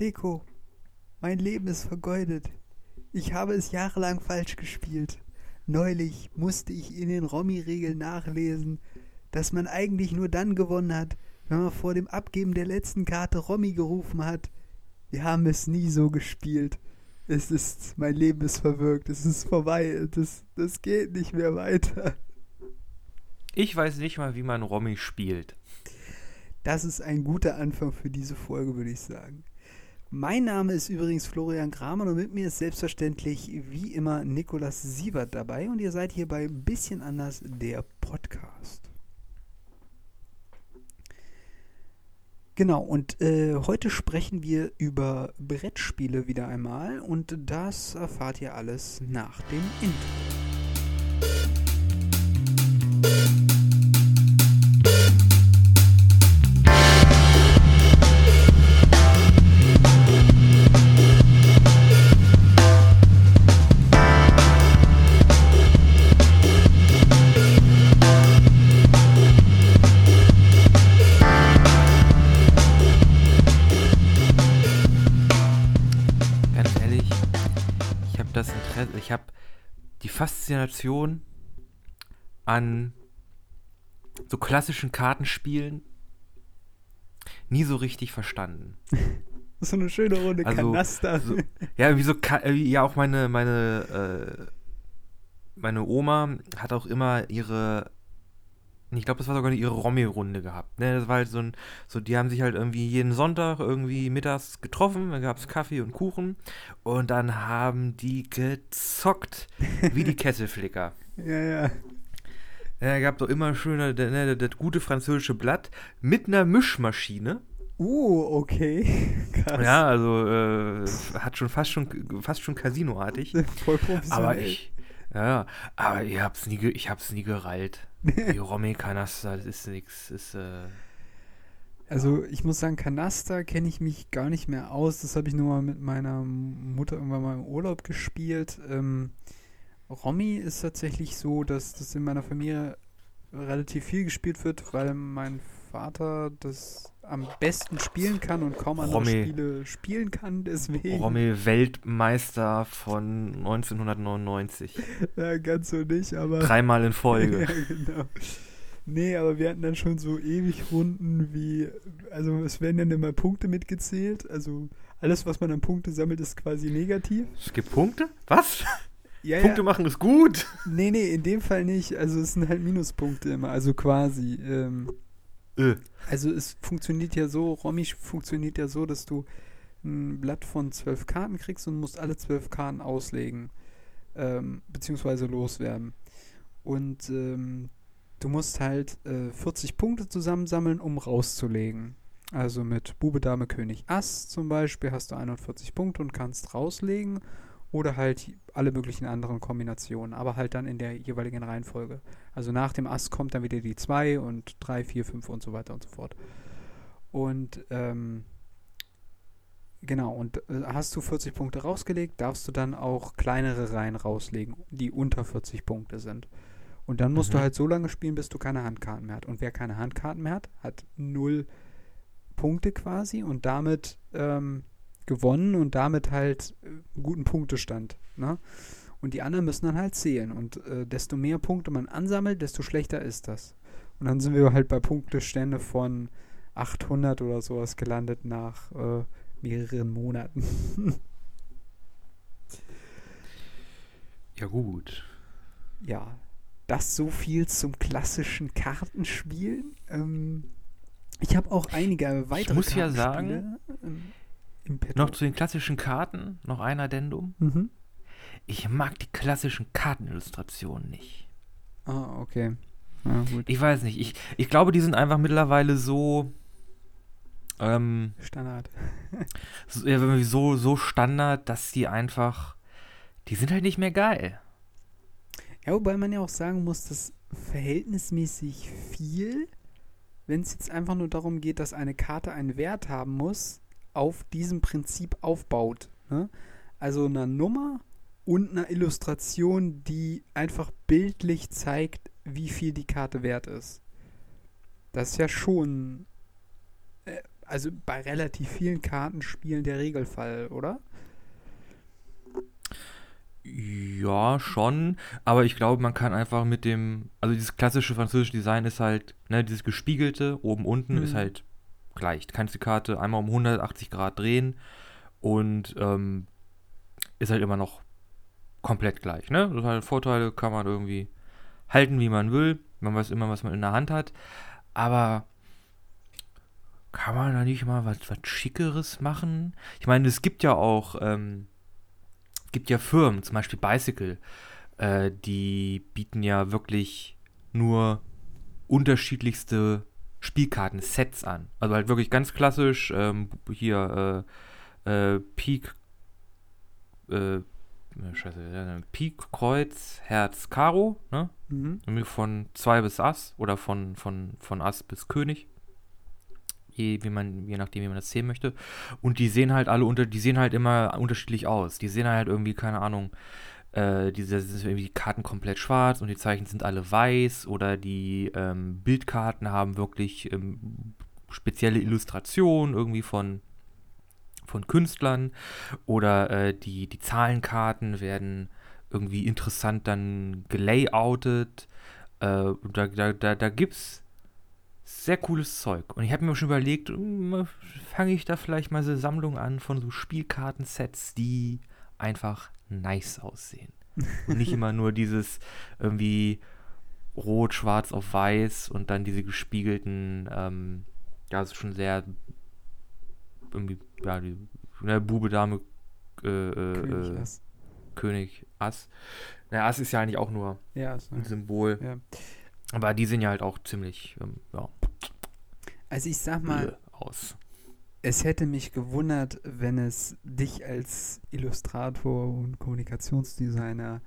Nico, mein Leben ist vergeudet. Ich habe es jahrelang falsch gespielt. Neulich musste ich in den Romy-Regeln nachlesen, dass man eigentlich nur dann gewonnen hat, wenn man vor dem Abgeben der letzten Karte Romy gerufen hat. Wir haben es nie so gespielt. Es ist, mein Leben ist verwirkt, es ist vorbei, das, das geht nicht mehr weiter. Ich weiß nicht mal, wie man Romy spielt. Das ist ein guter Anfang für diese Folge, würde ich sagen. Mein Name ist übrigens Florian Kramer und mit mir ist selbstverständlich wie immer Nikolas Siebert dabei und ihr seid hier bei Bisschen anders der Podcast. Genau, und äh, heute sprechen wir über Brettspiele wieder einmal und das erfahrt ihr alles nach dem Intro. Faszination an so klassischen Kartenspielen nie so richtig verstanden. So eine schöne Runde Also, Kanaster. So, ja, wie so, ja auch meine, meine, äh, meine Oma hat auch immer ihre, ich glaube, das war sogar ihre Romy-Runde gehabt. Ne? Das war halt so ein, so, die haben sich halt irgendwie jeden Sonntag irgendwie mittags getroffen, dann gab es Kaffee und Kuchen und dann haben die gezockt, wie die Kesselflicker. ja, ja. Ja, gab doch immer schöne, ne, das gute französische Blatt mit einer Mischmaschine. Uh, okay. Krass. Ja, also äh, hat schon fast schon fast schon Casinoartig. Voll professionell. Aber ich, ja, aber ich hab's nie, ich hab's nie gereilt. Die Romy-Kanaster, das ist nix, ist, äh, Also ich muss sagen, Kanaster kenne ich mich gar nicht mehr aus. Das habe ich nur mal mit meiner Mutter irgendwann mal im Urlaub gespielt. Ähm, Romy ist tatsächlich so, dass das in meiner Familie relativ viel gespielt wird, weil mein Vater das am besten spielen kann und kaum andere Romy. Spiele spielen kann. Deswegen Romy-Weltmeister von 1999. ja, ganz so nicht, aber Dreimal in ja, Folge. genau. Nee, aber wir hatten dann schon so ewig Runden wie, also es werden dann immer Punkte mitgezählt. Also alles, was man an Punkte sammelt, ist quasi negativ. Es gibt Punkte? Was? Ja, Punkte ja. machen ist gut. Nee, nee, in dem Fall nicht. Also es sind halt Minuspunkte immer, also quasi. Ähm, Äh, also es funktioniert ja so, Romy funktioniert ja so, dass du ein Blatt von zwölf Karten kriegst und musst alle zwölf Karten auslegen. Ähm, beziehungsweise loswerden. Und ähm, du musst halt äh, 40 Punkte zusammensammeln, um rauszulegen. Also mit Bube, Dame, König, Ass zum Beispiel hast du 41 Punkte und kannst rauslegen. Oder halt alle möglichen anderen Kombinationen, aber halt dann in der jeweiligen Reihenfolge. Also nach dem Ass kommt dann wieder die 2 und 3, 4, 5 und so weiter und so fort. Und ähm, genau, und äh, hast du 40 Punkte rausgelegt, darfst du dann auch kleinere Reihen rauslegen, die unter 40 Punkte sind. Und dann musst du Mhm. halt so lange spielen, bis du keine Handkarten mehr hast. Und wer keine Handkarten mehr hat, hat null Punkte quasi und damit ähm, gewonnen und damit halt äh, einen guten Punktestand. Ne? Und die anderen müssen dann halt zählen. Und äh, desto mehr Punkte man ansammelt, desto schlechter ist das. Und dann sind wir halt bei Punktestände von 800 oder sowas gelandet nach äh, mehreren Monaten. ja gut. ja, das so viel zum klassischen Kartenspielen. Ähm, ich habe auch einige weitere muss ja Kartenspiele, ähm. Noch zu den klassischen Karten, noch ein Addendum. Mhm. Ich mag die klassischen Kartenillustrationen nicht. Ah, okay. Ja. Ich weiß nicht, ich, ich glaube, die sind einfach mittlerweile so, ähm, Standard. so, so Standard, dass die einfach, die sind halt nicht mehr geil. Ja, wobei man ja auch sagen muss, dass verhältnismäßig viel, wenn es jetzt einfach nur darum geht, dass eine Karte einen Wert haben muss, auf diesem Prinzip aufbaut. Ne? Also einer Nummer und einer Illustration, die einfach bildlich zeigt, wie viel die Karte wert ist. Das ist ja schon äh, also bei relativ vielen Kartenspielen der Regelfall, oder? Ja, schon. Aber ich glaube, man kann einfach mit dem, also dieses klassische französische Design ist halt, ne, dieses gespiegelte, oben, unten Mhm. ist halt gleich. Du kannst die Karte einmal um 180 Grad drehen und ähm, ist halt immer noch komplett gleich, ne? Das halt Vorteile, kann man irgendwie halten, wie man will. Man weiß immer, was man in der Hand hat. Aber kann man da nicht mal was, was Schickeres machen? Ich meine, es gibt ja auch, ähm, gibt ja Firmen, zum Beispiel Bicycle, äh, die bieten ja wirklich nur unterschiedlichste Spielkarten-Sets an. Also halt wirklich ganz klassisch, ähm, hier äh, äh, Pik, äh, scheiße, Pik, Kreuz, Herz, Karo, ne? Mhm. Irgendwie von 2 bis Ass oder von, von, von Ass bis König. Je, wie man, je nachdem, wie man das sehen möchte. Und die sehen halt alle unter, die sehen halt immer unterschiedlich aus. Die sehen halt irgendwie, keine Ahnung, äh, diese sind irgendwie die Karten komplett schwarz und die Zeichen sind alle weiß oder die ähm, Bildkarten haben wirklich ähm, spezielle Illustrationen irgendwie von, von Künstlern oder äh, die, die Zahlenkarten werden irgendwie interessant dann gelayoutet. Äh, da da, da, da gibt's sehr cooles Zeug. Und ich habe mir schon überlegt, hm, fange ich da vielleicht mal so eine Sammlung an von so Spielkartensets, die einfach nice aussehen. Und nicht immer nur dieses irgendwie rot, schwarz auf weiß und dann diese gespiegelten, ähm, ja, ist schon sehr irgendwie, ja, die ne, Bube, Dame, äh, äh, König äh, Ass. König, Ass. Na, Ass ist ja eigentlich auch nur Ja, ist ein Symbol. Ja. Aber die sehen ja halt auch ziemlich, ähm, ja, Also ich sag mal, aus. Es hätte mich gewundert, wenn es dich als Illustrator und Kommunikationsdesigner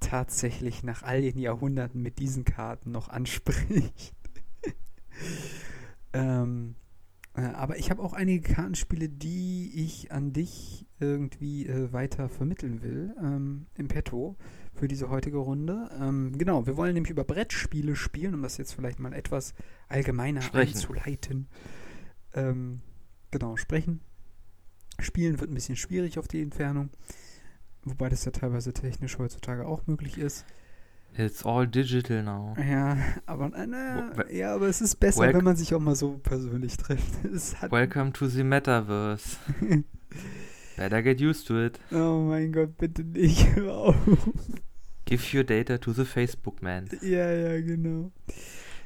tatsächlich nach all den Jahrhunderten mit diesen Karten noch anspricht. ähm, äh, aber ich habe auch einige Kartenspiele, die ich an dich irgendwie äh, weiter vermitteln will, ähm, im Petto für diese heutige Runde. Ähm, genau, wir wollen nämlich über Brettspiele spielen, um das jetzt vielleicht mal etwas allgemeiner Sprechen. einzuleiten. Ähm, genau, sprechen. Spielen wird ein bisschen schwierig auf die Entfernung. Wobei das ja teilweise technisch heutzutage auch möglich ist. It's all digital now. Ja, aber, äh, na, Wel- ja, aber es ist besser, Welc- wenn man sich auch mal so persönlich trifft. Welcome to the Metaverse. Better get used to it. oh mein Gott, bitte nicht. Hör auf. Give your data to the Facebook man. Ja, ja, genau.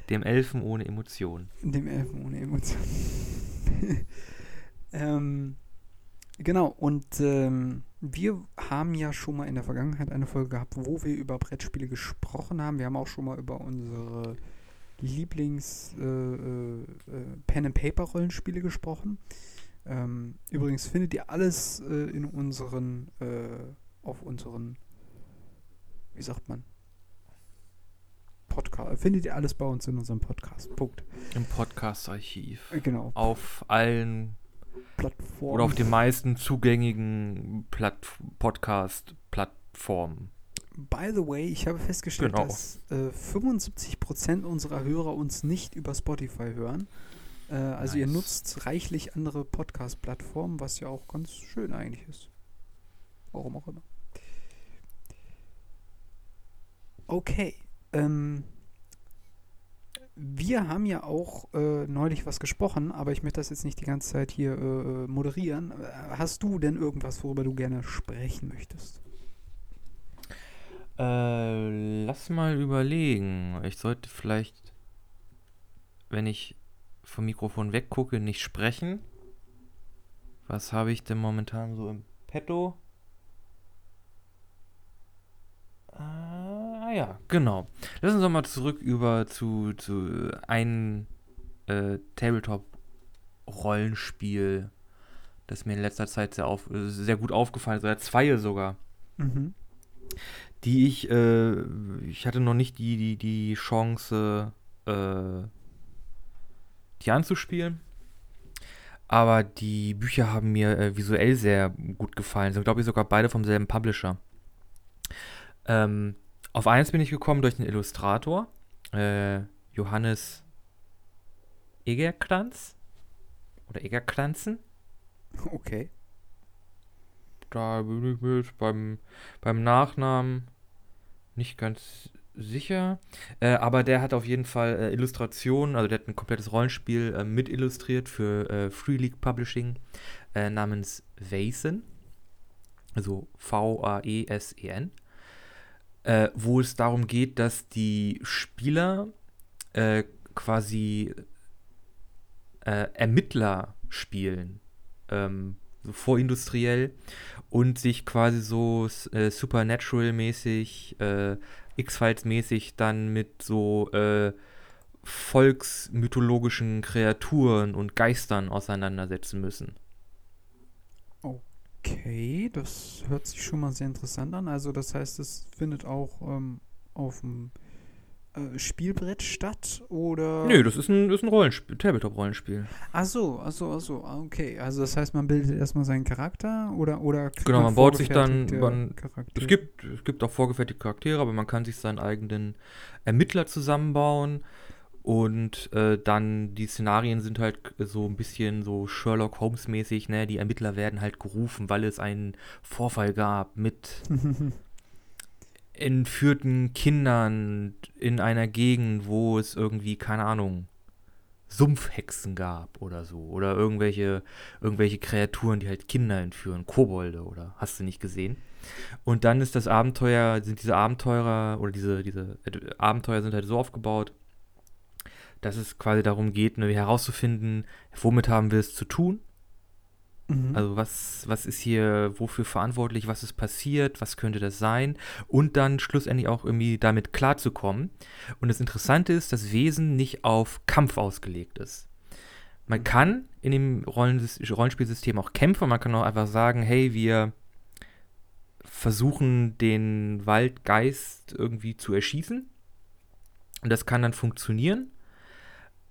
Dem Elfen ohne Emotionen. Dem Elfen ohne Emotion. Ähm, genau, und ähm, wir haben ja schon mal in der Vergangenheit eine Folge gehabt, wo wir über Brettspiele gesprochen haben. Wir haben auch schon mal über unsere Lieblings äh, äh, äh, gesprochen. Ähm, übrigens findet ihr alles äh, in unseren, äh, auf unseren, wie sagt man, Podcast. Findet ihr alles bei uns in unserem Podcast. Punkt. Im Podcast-Archiv. Genau. Auf allen Plattform. oder auf den meisten zugängigen Platt Podcast-Plattformen. By the way, ich habe festgestellt, Genau. dass äh, 75% unserer Hörer uns nicht über Spotify hören. Äh, also ihr Nice. nutzt reichlich andere Podcast-Plattformen, was ja auch ganz schön eigentlich ist. Warum auch immer. Okay. Ähm, wir haben ja auch äh, neulich was gesprochen, aber ich möchte das jetzt nicht die ganze Zeit hier äh, moderieren. Äh, Hast du denn irgendwas, worüber du gerne sprechen möchtest? Äh, lass mal überlegen. Ich sollte vielleicht, wenn ich vom Mikrofon weggucke, nicht sprechen. Was habe ich denn momentan so im Petto? Ah ja, genau. Lass uns doch mal zurück über zu, zu ein äh, Tabletop-Rollenspiel, das mir in letzter Zeit sehr, auf, sehr gut aufgefallen ist, oder zwei sogar Mhm. die ich, äh, ich hatte noch nicht die, die, die Chance, äh, die anzuspielen. Aber die Bücher haben mir äh, visuell sehr gut gefallen. Sind, glaube ich, sogar beide vom selben Publisher. Ähm, auf eins bin ich gekommen durch den Illustrator, äh, Johannes Egerkranz. oder Egerklanzen. Okay. Da bin ich mir jetzt beim, beim Nachnamen nicht ganz sicher. Äh, aber der hat auf jeden Fall äh, Illustrationen, also der hat ein komplettes Rollenspiel äh, mit illustriert für äh, Free League Publishing äh, namens Vaesen. Also V-A-E-S-E-N. Äh, wo es darum geht, dass die Spieler quasi Ermittler spielen. Ähm, so vorindustriell und sich quasi so äh, Supernatural-mäßig, äh, X-Files-mäßig dann mit so äh, volksmythologischen Kreaturen und Geistern auseinandersetzen müssen. Okay, das hört sich schon mal sehr interessant an. Also das heißt, es findet auch ähm, auf dem äh, Spielbrett statt oder? Nö, das ist ein, ist ein Rollenspiel, Tabletop-Rollenspiel. Ach so, ach so, ach so, ah, okay. Also das heißt, man bildet erstmal seinen Charakter oder oder Genau, man, man baut sich dann man, es gibt es gibt auch vorgefertigte Charaktere, aber man kann sich seinen eigenen Ermittler zusammenbauen und äh, dann die Szenarien sind halt so ein bisschen so Sherlock Holmes mäßig, ne? Die Ermittler werden halt gerufen, weil es einen Vorfall gab mit entführten Kindern in einer Gegend, wo es irgendwie, keine Ahnung, Sumpfhexen gab oder so. Oder irgendwelche, irgendwelche Kreaturen, die halt Kinder entführen, Kobolde oder hast du nicht gesehen. Und dann ist das Abenteuer, sind diese Abenteurer oder diese, diese Abenteuer sind halt so aufgebaut, dass es quasi darum geht, ne, herauszufinden, womit haben wir es zu tun Mhm. Also was, was ist hier wofür verantwortlich, was ist passiert, was könnte das sein und dann schlussendlich auch irgendwie damit klarzukommen. Und das Interessante ist, dass Wesen nicht auf Kampf ausgelegt ist. Man mhm. kann in dem Rollenspielsystem auch kämpfen, man kann auch einfach sagen, hey, wir versuchen den Waldgeist irgendwie zu erschießen. Und das kann dann funktionieren.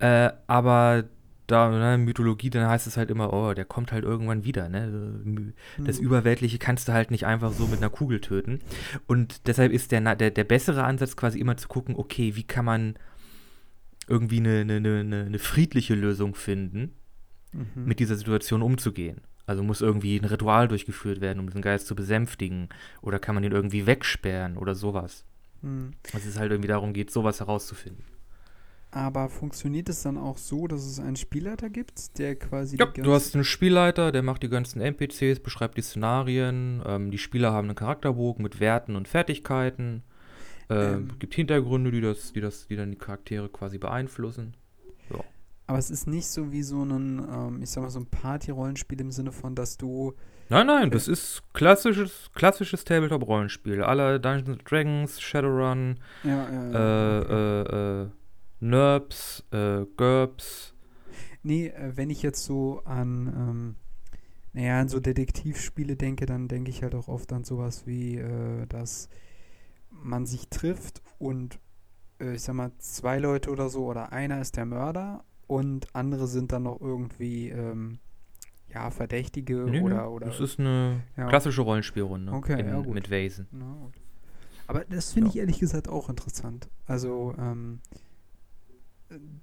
Äh, aber da, ne, Mythologie, dann heißt es halt immer, oh, der kommt halt irgendwann wieder, ne? Das mhm. Überweltliche kannst du halt nicht einfach so mit einer Kugel töten. Und deshalb ist der, der, der bessere Ansatz quasi immer zu gucken, okay, wie kann man irgendwie eine, eine, eine, eine friedliche Lösung finden, mhm. mit dieser Situation umzugehen. Also muss irgendwie ein Ritual durchgeführt werden, um diesen Geist zu besänftigen. Oder kann man ihn irgendwie wegsperren oder sowas. Mhm. Dass es halt irgendwie darum geht, sowas herauszufinden. Aber funktioniert es dann auch so, dass es einen Spielleiter gibt, der quasi. Ja, du hast einen Spielleiter, der macht die ganzen NPCs, beschreibt die Szenarien. Ähm, die Spieler haben einen Charakterbogen mit Werten und Fertigkeiten. Äh, ähm, gibt Hintergründe, die, das, die, das, die dann die Charaktere quasi beeinflussen. Ja. Aber es ist nicht so wie so ein, ähm, ich sag mal, so ein Party-Rollenspiel im Sinne von, dass du. Nein, nein, äh, das ist klassisches, klassisches Tabletop-Rollenspiel. Aller Dungeons Dragons, Shadowrun, ja, ja, ja, äh, okay. äh, äh NERPs, äh, GURPS. Nee, äh, wenn ich jetzt so an, ähm, naja, an so Detektivspiele denke, dann denke ich halt auch oft an sowas wie, äh, dass man sich trifft und äh, ich sag mal, zwei Leute oder so oder einer ist der Mörder und andere sind dann noch irgendwie, ähm, ja, Verdächtige nee, oder, oder. Das ist eine ja. klassische Rollenspielrunde okay, in, ja, mit Vasen. Aber das finde ja. ich ehrlich gesagt auch interessant. Also, ähm,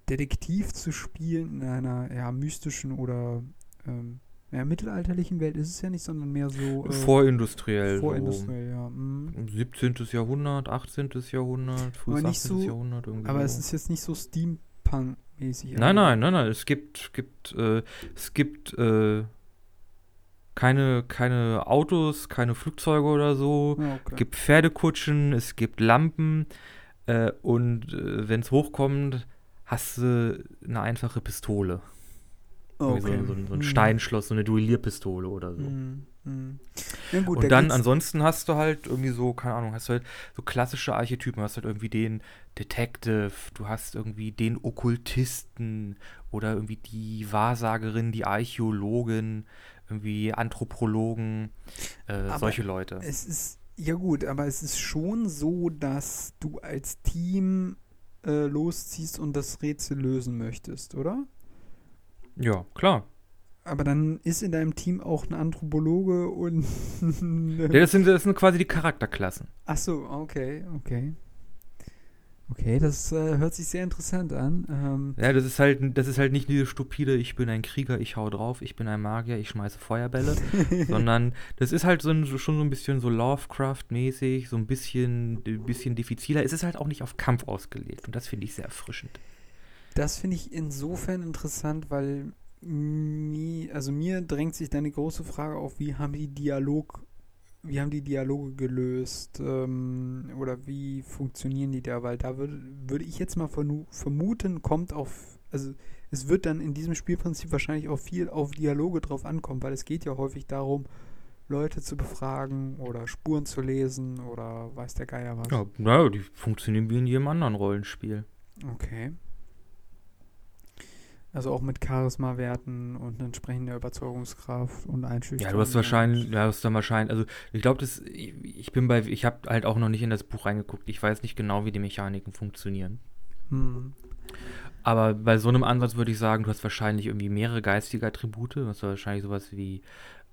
Detektiv zu spielen in einer ja, mystischen oder ähm, ja, mittelalterlichen Welt ist es ja nicht, sondern mehr so. Äh, vorindustriell. Vorindustriell, so. ja. Mhm. 17. Jahrhundert, 18. Jahrhundert, frühes 18. So, Jahrhundert. Irgendwie aber so. es ist jetzt nicht so Steampunk-mäßig. Nein, nein, nein, nein. Es gibt, gibt, äh, es gibt äh, keine, keine Autos, keine Flugzeuge oder so. Ja, okay. Es gibt Pferdekutschen, es gibt Lampen. Äh, und äh, wenn es hochkommt, hast du eine einfache Pistole. Okay. So, so, so, ein hm. Steinschloss, so eine Duellierpistole oder so. Mm, mm. Ja, gut, und dann ansonsten hast du halt irgendwie so, keine Ahnung, hast du halt so klassische Archetypen, du hast halt irgendwie den Detective, du hast irgendwie den Okkultisten oder irgendwie die Wahrsagerin, die Archäologin, irgendwie Anthropologen, äh, solche Leute. Es ist, ja gut, aber es ist schon so, dass du als Team äh, losziehst und das Rätsel lösen möchtest, oder? Ja, klar. Aber dann ist in deinem Team auch ein Anthropologe und. ja, das, sind, das sind quasi die Charakterklassen. Ach so, okay, okay. Okay, das äh, hört sich sehr interessant an. Ähm, Ja, das ist halt, das ist halt nicht diese stupide, ich bin ein Krieger, ich hau drauf, ich bin ein Magier, ich schmeiße Feuerbälle, sondern das ist halt so ein, schon so ein bisschen so Lovecraft-mäßig, so ein bisschen, bisschen diffiziler. Es ist halt auch nicht auf Kampf ausgelegt und das finde ich sehr erfrischend. Das finde ich insofern interessant, weil mi, also mir drängt sich dann die große Frage auf, wie haben die Dialog, wie haben die Dialoge gelöst ähm, oder wie funktionieren die da? Weil da würde würde ich jetzt mal vermuten, kommt auf, also es wird dann in diesem Spielprinzip wahrscheinlich auch viel auf Dialoge drauf ankommen, weil es geht ja häufig darum, Leute zu befragen oder Spuren zu lesen oder weiß der Geier was. Ja, naja, die funktionieren wie in jedem anderen Rollenspiel. Okay. Also auch mit Charisma-Werten und entsprechender Überzeugungskraft und Einschüchterung. Ja, du hast wahrscheinlich, ja, du hast dann wahrscheinlich, also ich glaube, das, ich, ich bin bei, ich habe halt auch noch nicht in das Buch reingeguckt. Ich weiß nicht genau, wie die Mechaniken funktionieren. Hm. Aber bei so einem Ansatz würde ich sagen, du hast wahrscheinlich irgendwie mehrere geistige Attribute. Du hast wahrscheinlich sowas wie,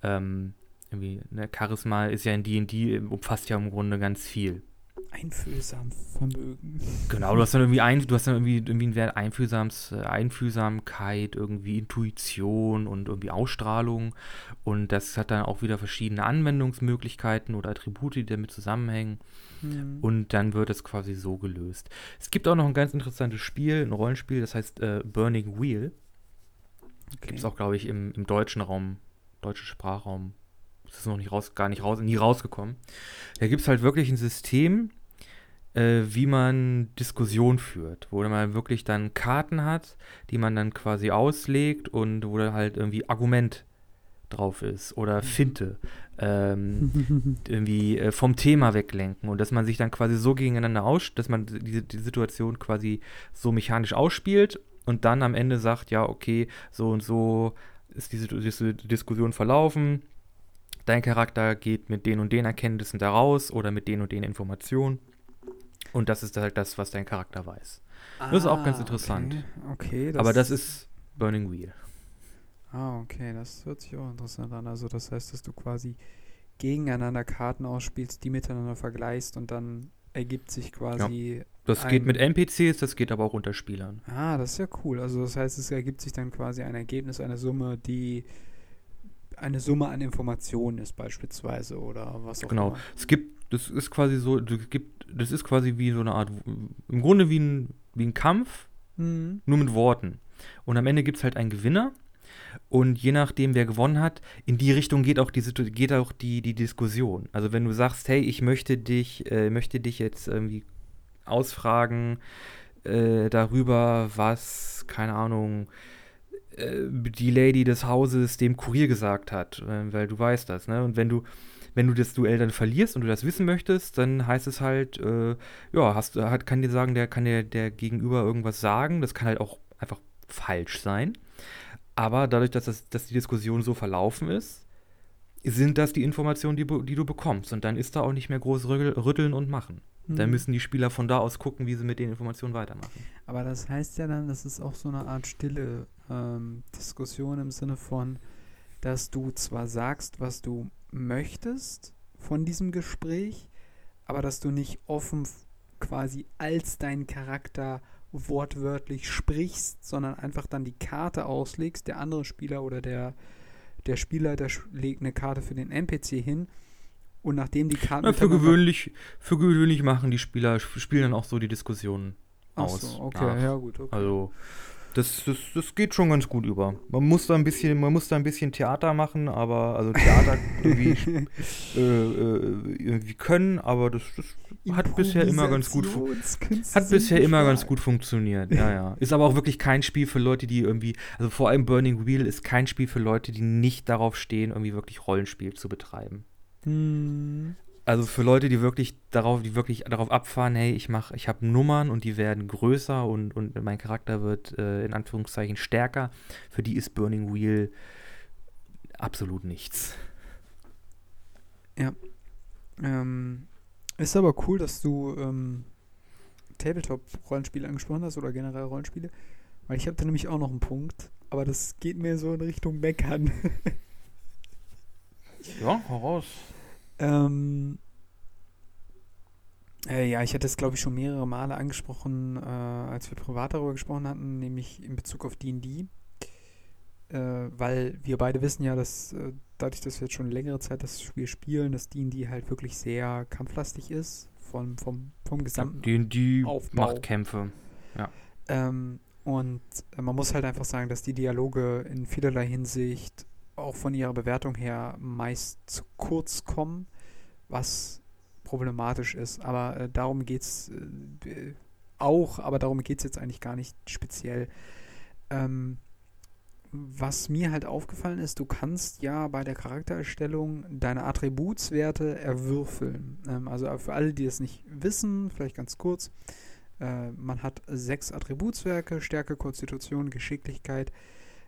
ähm, irgendwie, ne, Charisma ist ja in D&D, umfasst ja im Grunde ganz viel. Einfühlsam Vermögen. Genau, du hast dann irgendwie, ein, du hast dann irgendwie, irgendwie einen Wert Einfühlsams, äh, Einfühlsamkeit, irgendwie Intuition und irgendwie Ausstrahlung. Und das hat dann auch wieder verschiedene Anwendungsmöglichkeiten oder Attribute, die damit zusammenhängen. Hm. Und dann wird es quasi so gelöst. Es gibt auch noch ein ganz interessantes Spiel, ein Rollenspiel, das heißt äh, Burning Wheel. okay. Gibt es auch, glaube ich, im, im deutschen Raum, deutschen Sprachraum. Das ist noch nicht raus, gar nicht raus, nie rausgekommen. Da gibt es halt wirklich ein System, äh, wie man Diskussion führt, wo man wirklich dann Karten hat, die man dann quasi auslegt und wo da halt irgendwie Argument drauf ist oder Finte. Ähm, irgendwie äh, vom Thema weglenken und dass man sich dann quasi so gegeneinander aus, dass man diese die Situation quasi so mechanisch ausspielt und dann am Ende sagt, ja, okay, so und so ist diese, diese Diskussion verlaufen. Dein Charakter geht mit den und den Erkenntnissen da raus oder mit den und den Informationen. Und das ist halt das, was dein Charakter weiß. Das ist auch ganz Ah, interessant. Okay, okay Aber das ist Burning Wheel. Ah, okay, das hört sich auch interessant an. Also das heißt, dass du quasi gegeneinander Karten ausspielst, die miteinander vergleichst und dann ergibt sich quasi. Das ein- geht mit NPCs, das geht aber auch unter Spielern. Ah, das ist ja cool. Also das heißt, es ergibt sich dann quasi ein Ergebnis, eine Summe, die eine Summe an Informationen ist beispielsweise oder was auch Genau. immer. Es gibt, das ist quasi so, es gibt, das ist quasi wie so eine Art, im Grunde wie ein, wie ein Kampf, Mhm. nur mit Worten. Und am Ende gibt es halt einen Gewinner. Und je nachdem, wer gewonnen hat, in die Richtung geht auch die, geht auch die, die Diskussion. Also wenn du sagst, hey, ich möchte dich, äh, möchte dich jetzt irgendwie ausfragen äh, darüber, was, keine Ahnung, die Lady des Hauses dem Kurier gesagt hat, äh, weil du weißt das, ne? Und wenn du, wenn du das Duell dann verlierst und du das wissen möchtest, dann heißt es halt, äh, ja, hast, hat, kann dir sagen, der kann dir der Gegenüber irgendwas sagen. Das kann halt auch einfach falsch sein. Aber dadurch, dass, das, dass die Diskussion so verlaufen ist, sind das die Informationen, die, die du bekommst. Und dann ist da auch nicht mehr groß rüttel- rütteln und machen. Dann Mhm. müssen die Spieler von da aus gucken, wie sie mit den Informationen weitermachen. Aber das heißt ja dann, das ist auch so eine Art stille ähm, Diskussion im Sinne von, dass du zwar sagst, was du möchtest von diesem Gespräch, aber dass du nicht offen quasi als dein Charakter wortwörtlich sprichst, sondern einfach dann die Karte auslegst. Der andere Spieler oder der, der sch- legt eine Karte für den NPC hin und nachdem die Karten Na, für, gewöhnlich, für gewöhnlich machen die Spieler, sp- spielen dann auch so die Diskussionen Ach aus. so, okay, nach. ja gut, okay. Also, das, das, das geht schon ganz gut über. Man muss da ein bisschen, man muss da ein bisschen Theater machen, aber, also Theater irgendwie, äh, äh, irgendwie können, aber das, das hat bisher immer ganz gut hat bisher immer ganz gut funktioniert, ja, ja. Ist aber auch wirklich kein Spiel für Leute, die irgendwie, also vor allem Burning Wheel ist kein Spiel für Leute, die nicht darauf stehen, irgendwie wirklich Rollenspiel zu betreiben. Hm. Also für Leute, die wirklich darauf, die wirklich darauf abfahren, hey, ich mache, ich habe Nummern und die werden größer und, und mein Charakter wird äh, in Anführungszeichen stärker, für die ist Burning Wheel absolut nichts. Ähm, ist aber cool, dass du ähm, Tabletop-Rollenspiele angesprochen hast oder generell Rollenspiele, weil ich habe da nämlich auch noch einen Punkt, aber das geht mir so in Richtung Meckern. Ja, heraus. Ähm, Äh, ja, ich hatte es, glaube ich, schon mehrere Male angesprochen, äh, als wir privat darüber gesprochen hatten, nämlich in Bezug auf D&D. Äh, weil wir beide wissen ja, dass äh, dadurch, dass wir jetzt schon längere Zeit das Spiel spielen, dass D&D halt wirklich sehr kampflastig ist, vom, vom, vom gesamten D&D macht Kämpfe. Ähm, und äh, man muss halt einfach sagen, dass die Dialoge in vielerlei Hinsicht auch von ihrer Bewertung her meist zu kurz kommen, was problematisch ist. Aber äh, darum geht es äh, auch, aber darum geht es jetzt eigentlich gar nicht speziell. Ähm, was mir halt aufgefallen ist, du kannst ja bei der Charaktererstellung deine Attributswerte erwürfeln. Ähm, also für alle, die es nicht wissen, vielleicht ganz kurz. Äh, man hat sechs Attributswerke, Stärke, Konstitution, Geschicklichkeit.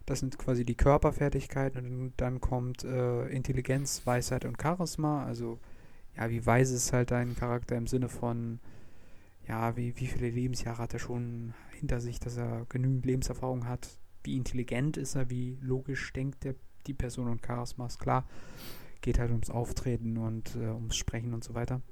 Das sind quasi die Körperfertigkeiten und dann kommt äh, Intelligenz, Weisheit und Charisma. Also ja, wie weise ist halt dein Charakter im Sinne von, ja, wie, wie viele Lebensjahre hat er schon hinter sich, dass er genügend Lebenserfahrung hat. Wie intelligent ist er, wie logisch denkt der, die Person und Charisma ist klar. Geht halt ums Auftreten und äh, ums Sprechen und so weiter.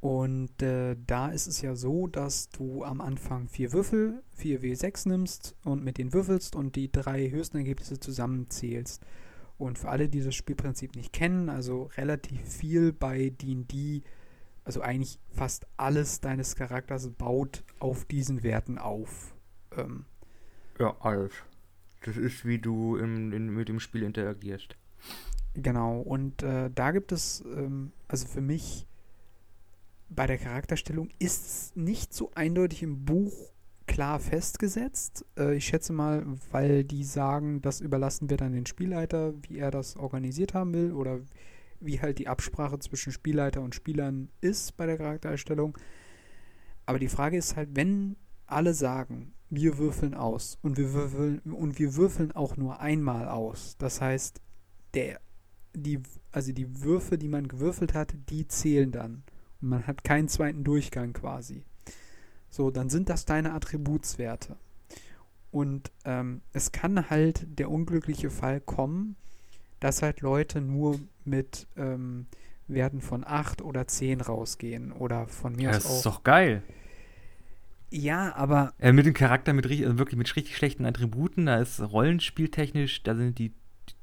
Und äh, da ist es ja so, dass du am Anfang vier Würfel, 4W6 nimmst und mit denen würfelst und die drei höchsten Ergebnisse zusammenzählst. Und für alle, die das Spielprinzip nicht kennen, also relativ viel bei D&D, also eigentlich fast alles deines Charakters baut auf diesen Werten auf. Ähm, Ja, alles. Das ist, wie du im, in, mit dem Spiel interagierst. Genau, und äh, da gibt es, ähm, also für mich bei der Charakterstellung ist es nicht so eindeutig im Buch klar festgesetzt. Äh, ich schätze mal, weil die sagen, das überlassen wir dann den Spielleiter, wie er das organisiert haben will oder wie halt die Absprache zwischen Spielleiter und Spielern ist bei der Charaktererstellung. Aber die Frage ist halt, wenn alle sagen, wir würfeln aus und wir würfeln und wir würfeln auch nur einmal aus. Das heißt, der die also die Würfe, die man gewürfelt hat, die zählen dann man hat keinen zweiten Durchgang quasi. So, dann sind das deine Attributswerte. Und ähm, es kann halt der unglückliche Fall kommen, dass halt Leute nur mit ähm, Werten von 8 oder 10 rausgehen oder von mir Ja, aus das ist doch geil. ja, aber Äh, mit dem Charakter mit richtig, also wirklich mit richtig schlechten Attributen, da ist rollenspieltechnisch, da sind die,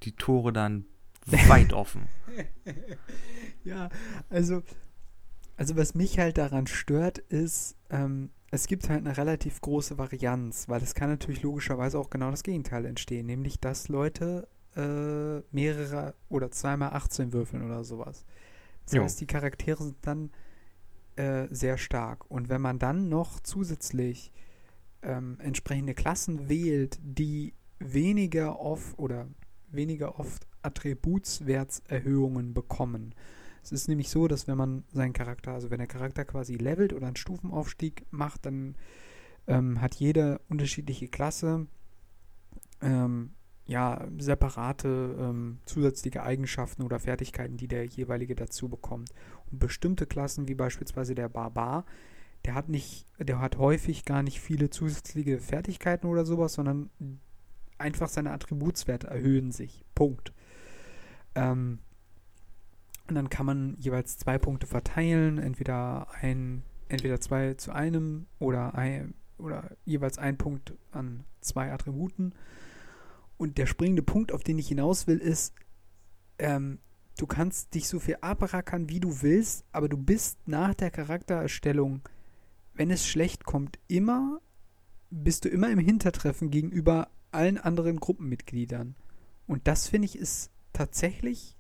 die Tore dann weit offen. Ja, also, also was mich halt daran stört, ist, ähm, es gibt halt eine relativ große Varianz, weil es kann natürlich logischerweise auch genau das Gegenteil entstehen, nämlich dass Leute äh, mehrere oder zweimal 18 würfeln oder sowas. Das Jo. heißt, die Charaktere sind dann äh, sehr stark. Und wenn man dann noch zusätzlich ähm, entsprechende Klassen wählt, die weniger oft oder weniger oft Attributswertserhöhungen bekommen. Es ist nämlich so, dass wenn man seinen Charakter, also wenn der Charakter quasi levelt oder einen Stufenaufstieg macht, dann ähm, hat jede unterschiedliche Klasse ähm, ja separate ähm, zusätzliche Eigenschaften oder Fertigkeiten, die der jeweilige dazu bekommt. Und bestimmte Klassen, wie beispielsweise der Barbar, der hat nicht, der hat häufig gar nicht viele zusätzliche Fertigkeiten oder sowas, sondern einfach seine Attributswerte erhöhen sich. Punkt. Ähm, und dann kann man jeweils zwei Punkte verteilen, entweder ein, entweder zwei zu einem oder ein, oder jeweils ein Punkt an zwei Attributen. Und der springende Punkt, auf den ich hinaus will, ist, ähm, du kannst dich so viel abrackern, wie du willst, aber du bist nach der Charaktererstellung, wenn es schlecht kommt, immer, bist du immer im Hintertreffen gegenüber allen anderen Gruppenmitgliedern. Und das finde ich ist tatsächlich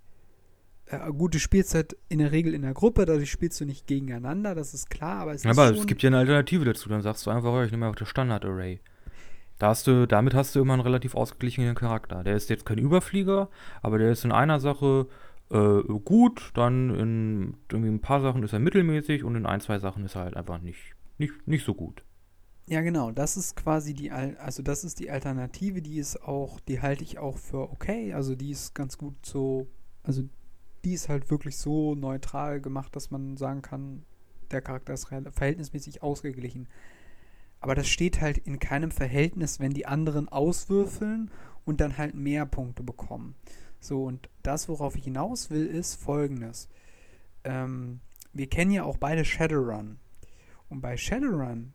äh, gut, du spielst halt in der Regel in der Gruppe, dadurch spielst du nicht gegeneinander, das ist klar, aber es ist Aber es gibt ja eine Alternative dazu, dann sagst du einfach, oh, ich nehme einfach das Standard-Array. Da hast du, damit hast du immer einen relativ ausgeglichenen Charakter. Der ist jetzt kein Überflieger, aber der ist in einer Sache äh, gut, dann in irgendwie ein paar Sachen ist er mittelmäßig und in ein, zwei Sachen ist er halt einfach nicht, nicht, nicht so gut. Ja, genau, das ist quasi die, Al also das ist die Alternative, die ist auch, die halte ich auch für okay, also die ist ganz gut so, also die ist halt wirklich so neutral gemacht, dass man sagen kann, der Charakter ist verhältnismäßig ausgeglichen. Aber das steht halt in keinem Verhältnis, wenn die anderen auswürfeln und dann halt mehr Punkte bekommen. So, und das, worauf ich hinaus will, ist folgendes. Ähm, wir kennen ja auch beide Shadowrun. Und bei Shadowrun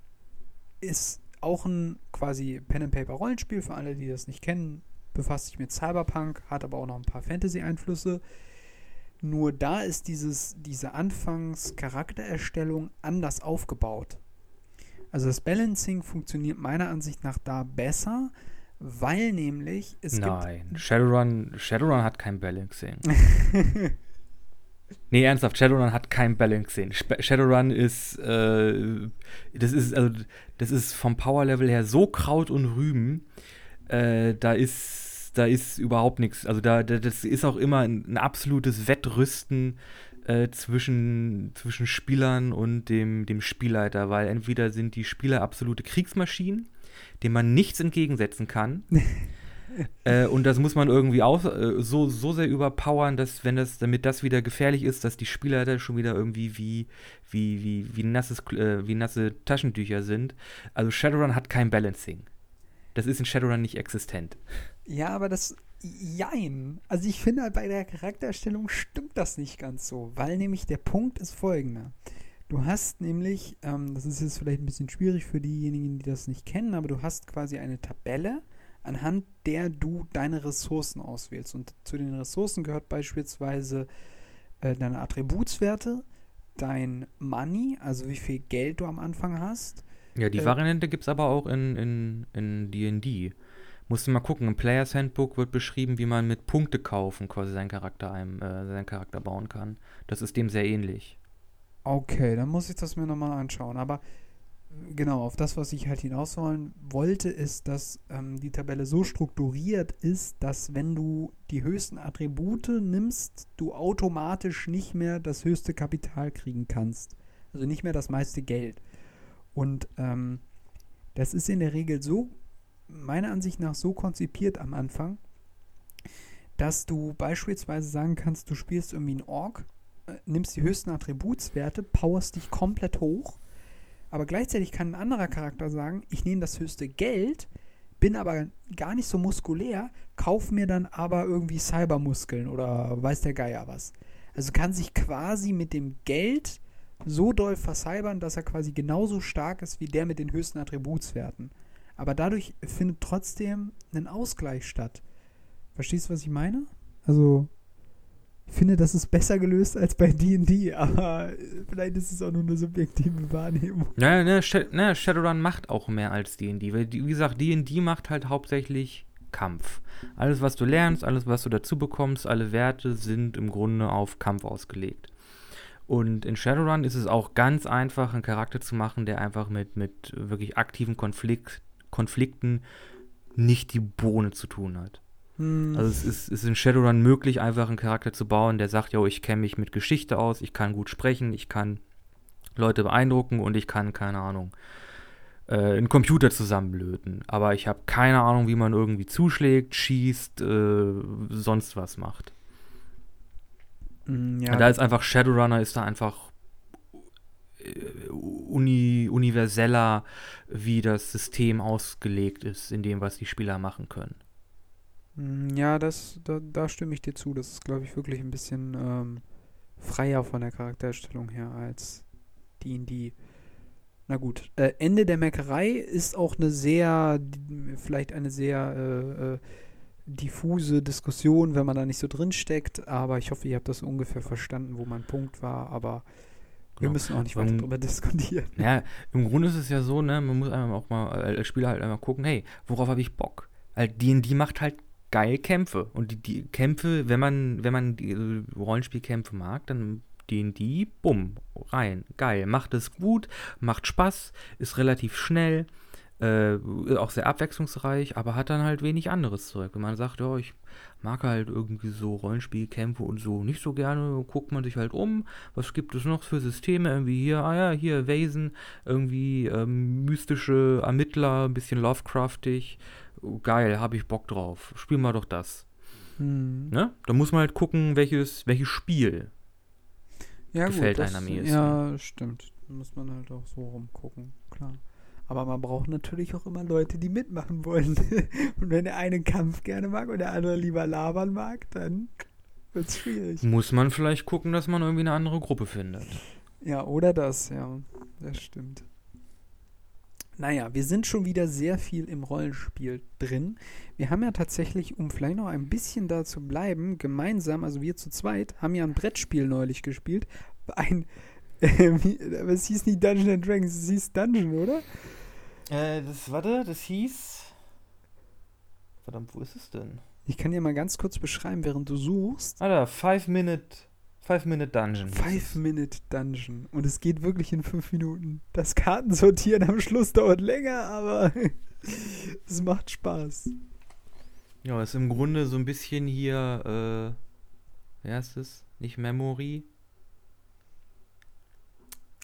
ist auch ein quasi Pen-and-Paper-Rollenspiel, für alle, die das nicht kennen, befasst sich mit Cyberpunk, hat aber auch noch ein paar Fantasy-Einflüsse. Nur da ist dieses, diese Anfangs-Charaktererstellung anders aufgebaut. Also das Balancing funktioniert meiner Ansicht nach da besser, weil nämlich es Nein, Shadowrun, Shadowrun hat kein Balancing. nee, ernsthaft, Shadowrun hat kein Balancing. Shadowrun ist, äh, das ist, also, das ist vom Power-Level her so Kraut und Rüben, äh, da ist, da ist überhaupt nichts. Also da, das ist auch immer ein, ein absolutes Wettrüsten äh, zwischen, zwischen Spielern und dem, dem Spielleiter, weil entweder sind die Spieler absolute Kriegsmaschinen, dem man nichts entgegensetzen kann. äh, und das muss man irgendwie auch äh, so, so sehr überpowern, dass, wenn das, damit das wieder gefährlich ist, dass die Spieler da schon wieder irgendwie wie, wie, wie, wie, nasses, äh, wie nasse Taschentücher sind. Also Shadowrun hat kein Balancing. Das ist in Shadowrun nicht existent. Ja, aber das. Jein. Also ich finde, bei der Charaktererstellung stimmt das nicht ganz so, weil nämlich der Punkt ist folgender. Du hast nämlich, ähm, das ist jetzt vielleicht ein bisschen schwierig für diejenigen, die das nicht kennen, aber du hast quasi eine Tabelle, anhand der du deine Ressourcen auswählst. Und zu den Ressourcen gehört beispielsweise äh, deine Attributswerte, dein Money, also wie viel Geld du am Anfang hast. Ja, die äh, Variante gibt es aber auch in D&D. In, in Musst du mal gucken, im Players Handbook wird beschrieben, wie man mit Punkte kaufen quasi seinen Charakter, einem, äh, seinen Charakter bauen kann. Das ist dem sehr ähnlich. Okay, dann muss ich das mir nochmal anschauen. Aber genau, auf das, was ich halt hinaus wollte, ist, dass ähm, die Tabelle so strukturiert ist, dass wenn du die höchsten Attribute nimmst, du automatisch nicht mehr das höchste Kapital kriegen kannst. Also nicht mehr das meiste Geld. Und ähm, das ist in der Regel so meiner Ansicht nach so konzipiert am Anfang, dass du beispielsweise sagen kannst, du spielst irgendwie einen Ork, äh, nimmst die höchsten Attributswerte, powerst dich komplett hoch, aber gleichzeitig kann ein anderer Charakter sagen, ich nehme das höchste Geld, bin aber gar nicht so muskulär, kauf mir dann aber irgendwie Cybermuskeln oder weiß der Geier was. Also kann sich quasi mit dem Geld so doll vercybern, dass er quasi genauso stark ist wie der mit den höchsten Attributswerten. Aber dadurch findet trotzdem ein Ausgleich statt. Verstehst du, was ich meine? Also, ich finde, das ist besser gelöst als bei D&D, aber vielleicht ist es auch nur eine subjektive Wahrnehmung. Naja, ne, ne, Shadowrun macht auch mehr als D&D, weil, wie gesagt, D&D macht halt hauptsächlich Kampf. Alles, was du lernst, alles, was du dazu bekommst, alle Werte sind im Grunde auf Kampf ausgelegt. Und in Shadowrun ist es auch ganz einfach, einen Charakter zu machen, der einfach mit, mit wirklich aktivem Konflikt Konflikten nicht die Bohne zu tun hat. Hm. Also es ist, ist in Shadowrun möglich, einfach einen Charakter zu bauen, der sagt, ja, ich kenne mich mit Geschichte aus, ich kann gut sprechen, ich kann Leute beeindrucken und ich kann, keine Ahnung, äh, einen Computer zusammenlöten. Aber ich habe keine Ahnung, wie man irgendwie zuschlägt, schießt, äh, sonst was macht. Hm, ja. da ist einfach Shadowrunner ist da einfach äh, uni, universeller, wie das System ausgelegt ist, in dem, was die Spieler machen können. Mm, ja, das, da, da stimme ich dir zu. Das ist, glaube ich, wirklich ein bisschen ähm, freier von der Charakterstellung her als D&D. Na gut, äh, Ende der Meckerei ist auch eine sehr, vielleicht eine sehr äh, äh, diffuse Diskussion, wenn man da nicht so drin steckt. Aber ich hoffe, ihr habt das ungefähr verstanden, wo mein Punkt war. Aber wir genau. müssen auch nicht weiter darüber diskutieren. Ja, im Grunde ist es ja so, ne, man muss einfach auch mal als Spieler halt einmal gucken, hey, worauf habe ich Bock? Weil D&D macht halt geil Kämpfe und die, die Kämpfe, wenn man wenn man die Rollenspielkämpfe mag, dann D&D, bumm, rein, geil, macht es gut, macht Spaß, ist relativ schnell, äh, auch sehr abwechslungsreich, aber hat dann halt wenig anderes Zeug. Wenn man sagt, ja, ich mag halt irgendwie so Rollenspielkämpfe und so nicht so gerne, guckt man sich halt um, was gibt es noch für Systeme, irgendwie hier, ah ja, hier Wesen, irgendwie ähm, mystische Ermittler, ein bisschen Lovecraftig, geil, habe ich Bock drauf, spiel mal doch das. Hm. Ne? Da muss man halt gucken, welches, welches Spiel ja, gefällt gut, das, einem am ehesten. Ja, stimmt. Da muss man halt auch so rumgucken, klar. Aber man braucht natürlich auch immer Leute, die mitmachen wollen. und wenn der eine Kampf gerne mag und der andere lieber labern mag, dann wird es schwierig. Muss man vielleicht gucken, dass man irgendwie eine andere Gruppe findet. Ja, oder das, ja. Das stimmt. Naja, wir sind schon wieder sehr viel im Rollenspiel drin. Wir haben ja tatsächlich, um vielleicht noch ein bisschen da zu bleiben, gemeinsam, also wir zu zweit, haben ja ein Brettspiel neulich gespielt. Ein, äh, wie, es hieß nicht Dungeons and Dragons, es hieß Dungeon, oder? Äh, das, warte, das hieß. Verdammt, wo ist es denn? Ich kann dir mal ganz kurz beschreiben, während du suchst. Ah, da, Five Minute. Five Minute Dungeon. Five Minute Dungeon. Und es geht wirklich in fünf Minuten. Das Kartensortieren am Schluss dauert länger, aber es macht Spaß. Ja, ist im Grunde so ein bisschen hier, äh, wie heißt es? Nicht Memory.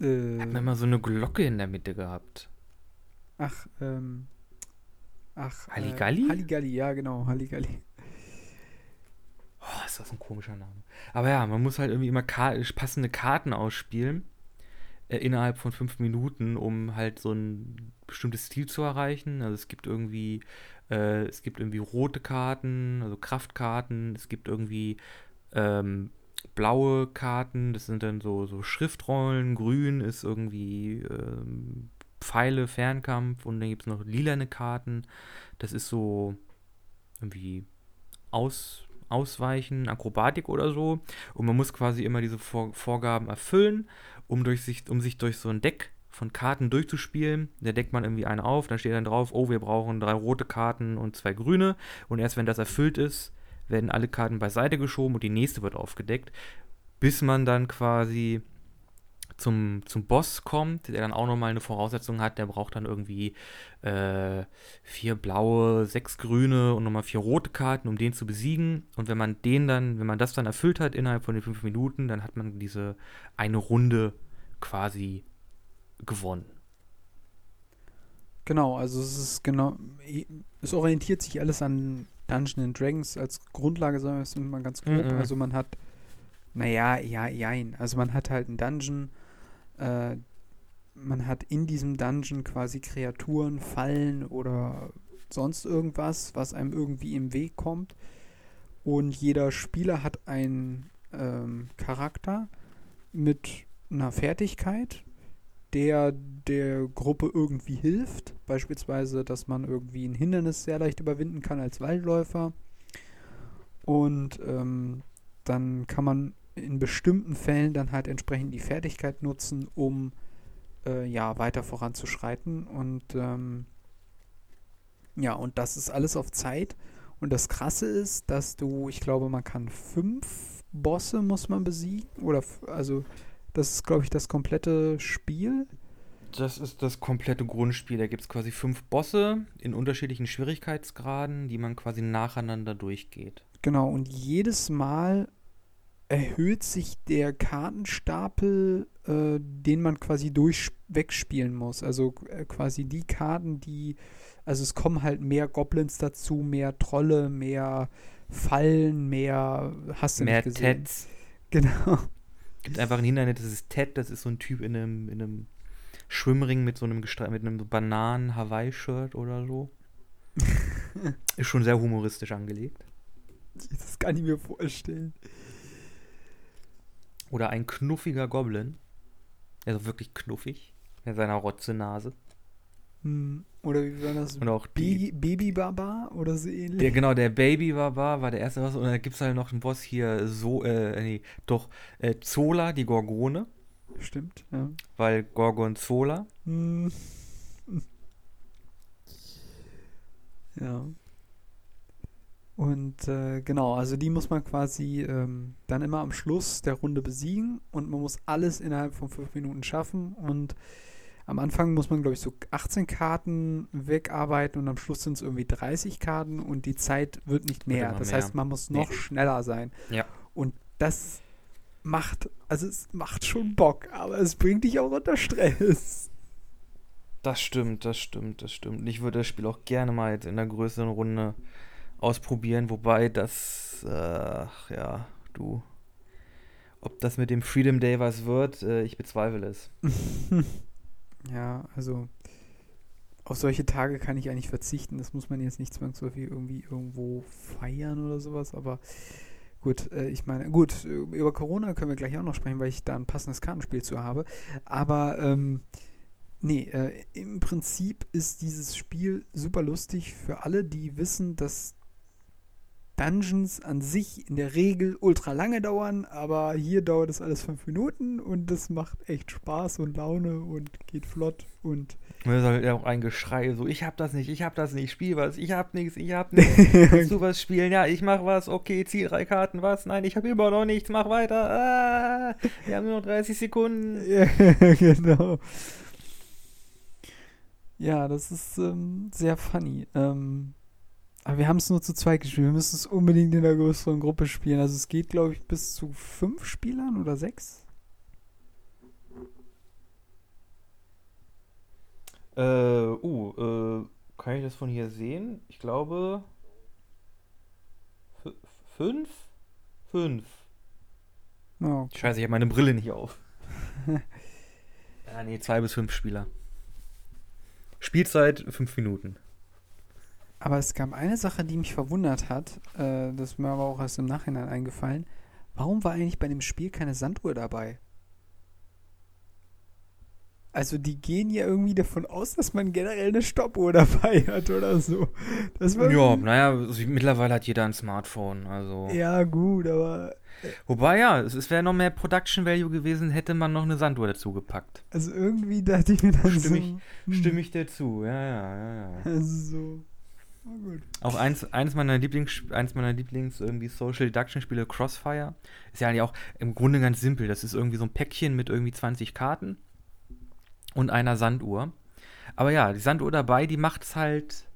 Äh, Hat man immer so eine Glocke in der Mitte gehabt. Ach, ähm. Ach. Halligalli? Äh, Halligalli, ja, genau, Halligalli. Oh, ist das ein komischer Name. Aber ja, man muss halt irgendwie immer Ka passende Karten ausspielen. Äh, innerhalb von fünf Minuten, um halt so ein bestimmtes Ziel zu erreichen. Also es gibt irgendwie, äh, es gibt irgendwie rote Karten, also Kraftkarten, es gibt irgendwie ähm, blaue Karten, das sind dann so, so Schriftrollen, grün ist irgendwie ähm, Pfeile, Fernkampf und dann gibt es noch lilane Karten. Das ist so irgendwie aus, Ausweichen, Akrobatik oder so. Und man muss quasi immer diese Vor Vorgaben erfüllen, um, durch sich, um sich durch so ein Deck von Karten durchzuspielen. Da deckt man irgendwie eine auf, dann steht dann drauf, oh, wir brauchen drei rote Karten und zwei grüne. Und erst wenn das erfüllt ist, werden alle Karten beiseite geschoben und die nächste wird aufgedeckt, bis man dann quasi zum, zum Boss kommt, der dann auch nochmal eine Voraussetzung hat, der braucht dann irgendwie äh, vier blaue, sechs grüne und nochmal vier rote Karten, um den zu besiegen. Und wenn man den dann, wenn man das dann erfüllt hat innerhalb von den fünf Minuten, dann hat man diese eine Runde quasi gewonnen. Genau, also es ist genau, es orientiert sich alles an Dungeons and Dragons als Grundlage, sagen wir es mal ganz grob. Mhm. Also man hat, naja, ja, jein. Also man hat halt einen Dungeon, äh, man hat in diesem Dungeon quasi Kreaturen, Fallen oder sonst irgendwas, was einem irgendwie im Weg kommt. Und jeder Spieler hat einen ähm, Charakter mit einer Fertigkeit, der der Gruppe irgendwie hilft. Beispielsweise, dass man irgendwie ein Hindernis sehr leicht überwinden kann als Waldläufer. Und ähm, dann kann man in bestimmten Fällen dann halt entsprechend die Fertigkeit nutzen, um äh, ja weiter voranzuschreiten. Und ähm, ja, und das ist alles auf Zeit. Und das Krasse ist, dass du, ich glaube, man kann fünf Bosse muss man besiegen. Oder also das ist, glaube ich, das komplette Spiel. Das ist das komplette Grundspiel. Da gibt es quasi fünf Bosse in unterschiedlichen Schwierigkeitsgraden, die man quasi nacheinander durchgeht. Genau, und jedes Mal erhöht sich der Kartenstapel, äh, den man quasi durch wegspielen muss. Also äh, quasi die Karten, die, also es kommen halt mehr Goblins dazu, mehr Trolle, mehr Fallen, mehr hast du Mehr nicht gesehen. Teds. Genau. Gibt einfach ein Hindernis, das ist Ted, das ist so ein Typ in einem, in einem Schwimmring mit so einem, gestre- mit einem Bananen-Hawaii-Shirt oder so. ist schon sehr humoristisch angelegt. Das kann ich mir vorstellen. Oder ein knuffiger Goblin. Also wirklich knuffig. Mit seiner Rotze-Nase. Hm. Oder wie war das? Und auch die, Baby, Baby Baba oder so ähnlich? Der, genau, der Baby Baba war der erste Boss. Und dann gibt es halt noch einen Boss hier, so, äh, nee, doch, äh, Zola, die Gorgone. Stimmt, ja. Weil Gorgonzola. Hm. Ja. Und äh, genau, also die muss man quasi ähm, dann immer am Schluss der Runde besiegen und man muss alles innerhalb von fünf Minuten schaffen. Und am Anfang muss man, glaube ich, so 18 Karten wegarbeiten und am Schluss sind es irgendwie 30 Karten und die Zeit wird nicht mehr. das mehr. heißt, man muss Nee. noch schneller sein. Ja. Und das macht, also es macht schon Bock, aber es bringt dich auch unter Stress. Das stimmt, das stimmt, das stimmt. Ich würde das Spiel auch gerne mal jetzt in einer größeren Runde ausprobieren, wobei das, äh, ja, du, ob das mit dem Freedom Day was wird, äh, ich bezweifle es. Ja, also auf solche Tage kann ich eigentlich verzichten. Das muss man jetzt nicht zwangsläufig irgendwie irgendwo feiern oder sowas, aber Gut, äh, ich meine, gut, über Corona können wir gleich auch noch sprechen, weil ich da ein passendes Kartenspiel zu habe. Aber ähm, nee, äh, im Prinzip ist dieses Spiel super lustig für alle, die wissen, dass Dungeons an sich in der Regel ultra lange dauern, aber hier dauert es alles fünf Minuten und das macht echt Spaß und Laune und geht flott und. Das ist halt auch ein Geschrei, so ich hab das nicht, ich hab das nicht, spiel was, ich hab nichts, ich hab nichts. Willst du was spielen? Ja, ich mach was, okay, zieh drei Karten, was? Nein, ich hab immer noch nichts, mach weiter. Ah, wir haben nur noch 30 Sekunden. Ja, genau. Ja, das ist ähm, sehr funny. Ähm, aber wir haben es nur zu zweit gespielt. Wir müssen es unbedingt in der größeren Gruppe spielen. Also es geht, glaube ich, bis zu fünf Spielern oder sechs. Äh, uh, äh, kann ich das von hier sehen? Ich glaube. Fünf? Fünf. Oh, Scheiße, ich habe meine Brille nicht auf. ja, nee, zwei bis fünf Spieler. Spielzeit fünf Minuten. Aber es gab eine Sache, die mich verwundert hat. Äh, das ist mir aber auch erst im Nachhinein eingefallen. Warum war eigentlich bei dem Spiel keine Sanduhr dabei? Also die gehen ja irgendwie davon aus, dass man generell eine Stoppuhr dabei hat oder so. Das war Ja, naja, also mittlerweile hat jeder ein Smartphone, also. ja gut, aber Wobei ja, es, es wäre noch mehr Production Value gewesen, hätte man noch eine Sanduhr dazu gepackt. also irgendwie dachte ich mir dann so. Stimme ich- hm, Stimme ich dir zu, ja, ja, ja, ja. Also so. Auch eins, eins meiner Lieblings, eins meiner Lieblings irgendwie Social Deduction Spiele, Crossfire, ist ja eigentlich auch im Grunde ganz simpel. Das ist irgendwie so ein Päckchen mit irgendwie 20 Karten und einer Sanduhr. Aber ja, die Sanduhr dabei, die macht's halt,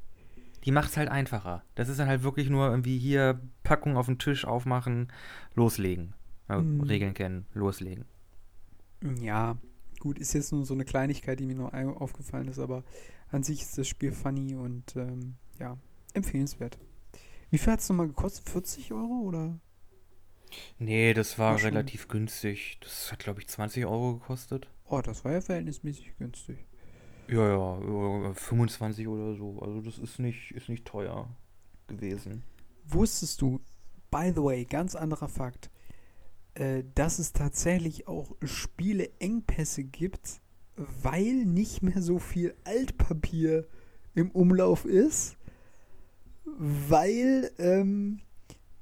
die macht's halt einfacher. Das ist dann halt wirklich nur irgendwie hier Packung auf den Tisch aufmachen, loslegen. Ja, Mhm. Regeln kennen, loslegen. Ja, gut, ist jetzt nur so eine Kleinigkeit, die mir noch ein- aufgefallen ist, aber an sich ist das Spiel funny und ähm, ja, empfehlenswert. Wie viel hat es nochmal gekostet? 40 Euro oder? Nee, das war War schon- relativ günstig. Das hat, glaube ich, 20 Euro gekostet. Oh, das war ja verhältnismäßig günstig. Ja, ja, äh, 25 oder so. Also das ist nicht, ist nicht teuer gewesen. Wusstest du, by the way, ganz anderer Fakt, äh, dass es tatsächlich auch Spiele-Engpässe gibt, weil nicht mehr so viel Altpapier im Umlauf ist, weil, ähm,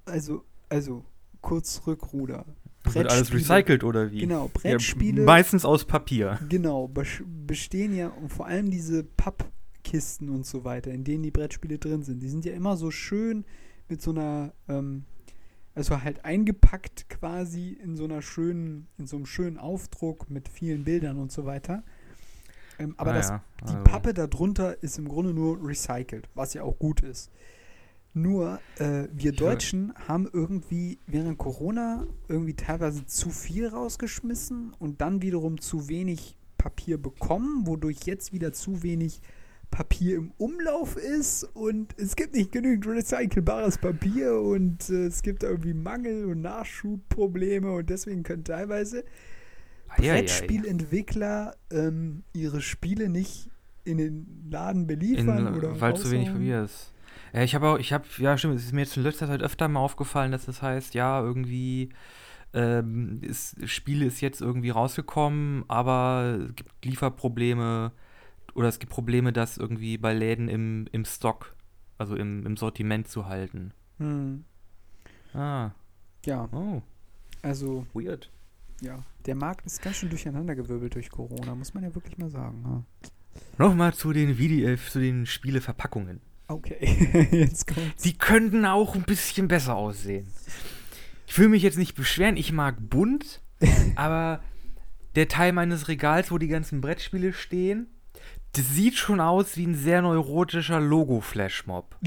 also, also, kurz Rückruder. Wird alles recycelt oder wie? Genau, Ja, Brettspiele. meistens aus Papier. Genau, bes- bestehen ja und vor allem diese Pappkisten und so weiter, in denen die Brettspiele drin sind. Die sind ja immer so schön mit so einer, ähm, also halt eingepackt quasi in so einer schönen, in so einem schönen Aufdruck mit vielen Bildern und so weiter. Ähm, aber Ah das, ja, die also- Pappe darunter ist im Grunde nur recycelt, was ja auch gut ist. Nur, äh, wir Deutschen haben irgendwie während Corona irgendwie teilweise zu viel rausgeschmissen und dann wiederum zu wenig Papier bekommen, wodurch jetzt wieder zu wenig Papier im Umlauf ist und es gibt nicht genügend recycelbares Papier und äh, es gibt irgendwie Mangel- und Nachschubprobleme und deswegen können teilweise Eieiei. Brettspielentwickler ähm, ihre Spiele nicht in den Laden In, beliefern oder weil zu wenig raushauen. Papier ist. Ja, ich habe auch, ich habe, ja stimmt, es ist mir jetzt in letzter Zeit öfter mal aufgefallen, dass das heißt, ja, irgendwie ähm, ist, Spiele ist jetzt irgendwie rausgekommen, aber es gibt Lieferprobleme oder es gibt Probleme, das irgendwie bei Läden im, im Stock, also im, im Sortiment zu halten. Hm. Ah, Ja, oh, also weird. ja, der Markt ist ganz schön durcheinandergewirbelt durch Corona, muss man ja wirklich mal sagen. Ja. Nochmal zu den Video, äh, zu den Spieleverpackungen. Okay, jetzt kommt's. Die könnten auch ein bisschen besser aussehen. Ich will mich jetzt nicht beschweren, ich mag bunt, aber der Teil meines Regals, wo die ganzen Brettspiele stehen, das sieht schon aus wie ein sehr neurotischer Logo-Flashmob.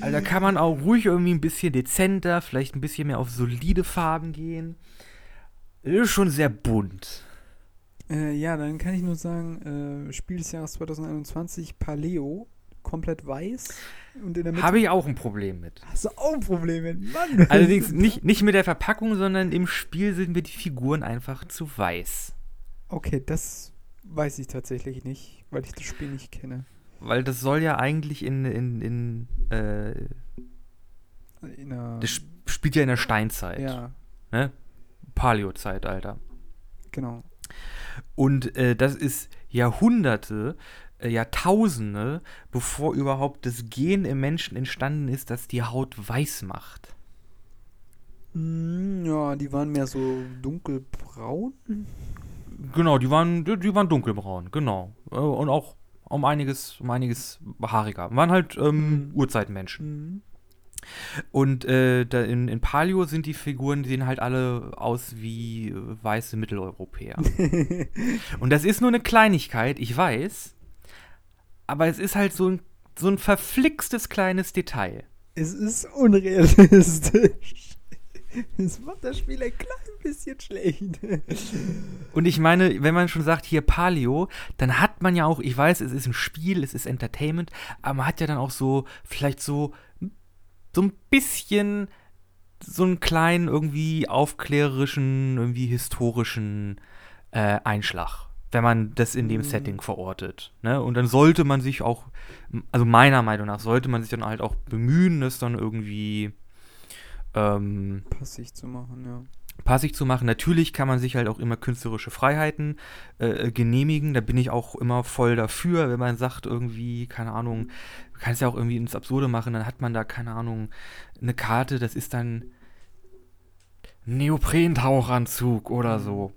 Also da kann man auch ruhig irgendwie ein bisschen dezenter, vielleicht ein bisschen mehr auf solide Farben gehen. Das ist schon sehr bunt. Äh, ja, dann kann ich nur sagen, äh, Spiel des Jahres 2021, Paleo, komplett weiß und in der Mitte Habe ich auch ein Problem mit. hast du auch ein Problem mit, Mann. Allerdings nicht, nicht mit der Verpackung, sondern im Spiel sind mir die Figuren einfach zu weiß. Okay, das weiß ich tatsächlich nicht, weil ich das Spiel nicht kenne. Weil das soll ja eigentlich in, in, in, äh, in Das spielt ja in der Steinzeit. ja, Ne? Paleo-Zeitalter. genau. Und äh, das ist Jahrhunderte, äh, Jahrtausende, bevor überhaupt das Gen im Menschen entstanden ist, das die Haut weiß macht. Mm, Ja, die waren mehr so dunkelbraun. Genau, die waren, die, die waren dunkelbraun, genau. Äh, und auch um einiges, um einiges haariger. Waren halt ähm, Mhm. Urzeitmenschen. Mhm. Und äh, da in, in Paleo sind die Figuren, die sehen halt alle aus wie äh, weiße Mitteleuropäer. Und das ist nur eine Kleinigkeit, ich weiß. Aber es ist halt so ein, so ein verflixtes kleines Detail. Es ist unrealistisch. Es macht das Spiel ein klein bisschen schlecht. Und ich meine, wenn man schon sagt, hier Paleo, dann hat man ja auch, ich weiß, es ist ein Spiel, es ist Entertainment, aber man hat ja dann auch so, vielleicht so, so ein bisschen so einen kleinen, irgendwie aufklärerischen, irgendwie historischen äh, Einschlag, wenn man das in dem Mhm. Setting verortet. Ne? Und dann sollte man sich auch, also meiner Meinung nach, sollte man sich dann halt auch bemühen, das dann irgendwie ähm, Passig zu machen, ja. Passig zu machen. Natürlich kann man sich halt auch immer künstlerische Freiheiten äh, genehmigen. Da bin ich auch immer voll dafür, wenn man sagt, irgendwie, keine Ahnung, du kannst ja auch irgendwie ins Absurde machen, dann hat man da, keine Ahnung, eine Karte, das ist dann Neoprentauchanzug oder so.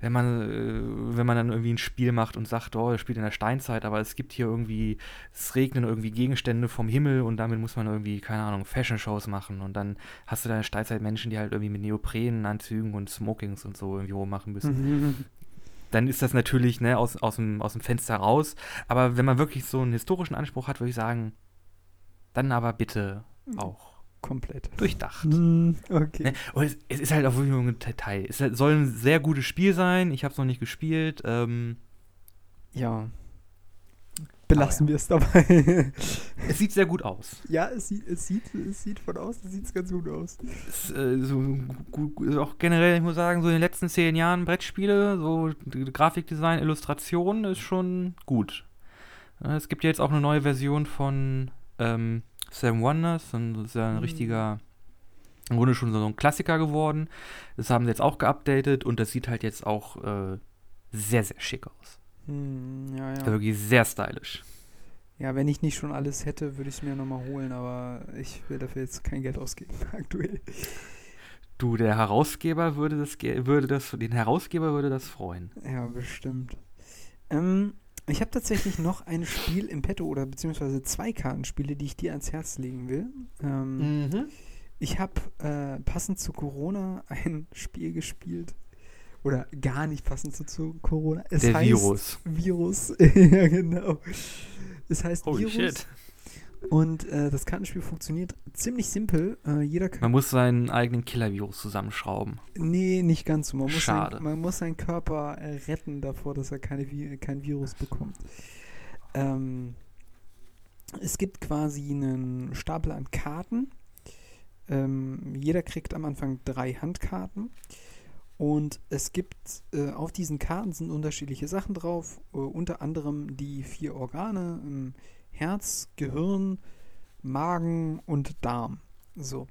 Wenn man, äh, wenn man dann irgendwie ein Spiel macht und sagt, oh, das spielt in der Steinzeit, aber es gibt hier irgendwie, es regnen irgendwie Gegenstände vom Himmel und damit muss man irgendwie, keine Ahnung, Fashion-Shows machen und dann hast du da in der Steinzeit Menschen, die halt irgendwie mit Neoprenanzügen und Smokings und so irgendwie rummachen müssen. Dann ist das natürlich ne, aus, aus, dem, aus dem Fenster raus. Aber wenn man wirklich so einen historischen Anspruch hat, würde ich sagen, dann aber bitte auch Komplett. durchdacht. Mhm, Okay. Ne? Und es, es ist halt auch wirklich nur ein Detail. Es soll ein sehr gutes Spiel sein. Ich habe es noch nicht gespielt. Ähm, Ja. Belassen wir es dabei. es sieht sehr gut aus. ja, es sieht, es sieht, es sieht von außen sieht's ganz gut aus. Es, äh, so, gu- gu- auch generell, ich muss sagen, so in den letzten zehn Jahren Brettspiele, so Grafikdesign, Illustration ist schon gut. Es gibt ja jetzt auch eine neue Version von ähm, Seven Wonders. Und das ist ja ein Mhm. richtiger, im Grunde schon so ein Klassiker geworden. Das haben sie jetzt auch geupdatet und das sieht halt jetzt auch äh, sehr, sehr schick aus. Hm, ja, Also ja. wirklich sehr stylisch. Ja, wenn ich nicht schon alles hätte, würde ich es mir nochmal holen, aber ich will dafür jetzt kein Geld ausgeben, aktuell. Du, der Herausgeber würde das, würde das, den Herausgeber würde das freuen. Ja, bestimmt. Ähm, ich habe tatsächlich noch ein Spiel im Petto oder beziehungsweise zwei Kartenspiele, die ich dir ans Herz legen will. Ähm, Mhm. Ich habe äh, passend zu Corona ein Spiel gespielt. Oder gar nicht passend zu, zu Corona. Es Der heißt Virus. Virus. ja, genau. Es heißt Holy Virus. shit. Und äh, das Kartenspiel funktioniert ziemlich simpel. Äh, jeder kann. Man muss seinen eigenen Killer-Virus zusammenschrauben. Nee, nicht ganz so. Man muss, Schade. Sein, man muss seinen Körper äh, retten davor, dass er keine, Vi- kein Virus bekommt. Ähm, es gibt quasi einen Stapel an Karten. Ähm, jeder kriegt am Anfang drei Handkarten. Und es gibt äh, auf diesen Karten sind unterschiedliche Sachen drauf, äh, unter anderem die vier Organe, ähm, Herz, Gehirn, Magen und Darm. So.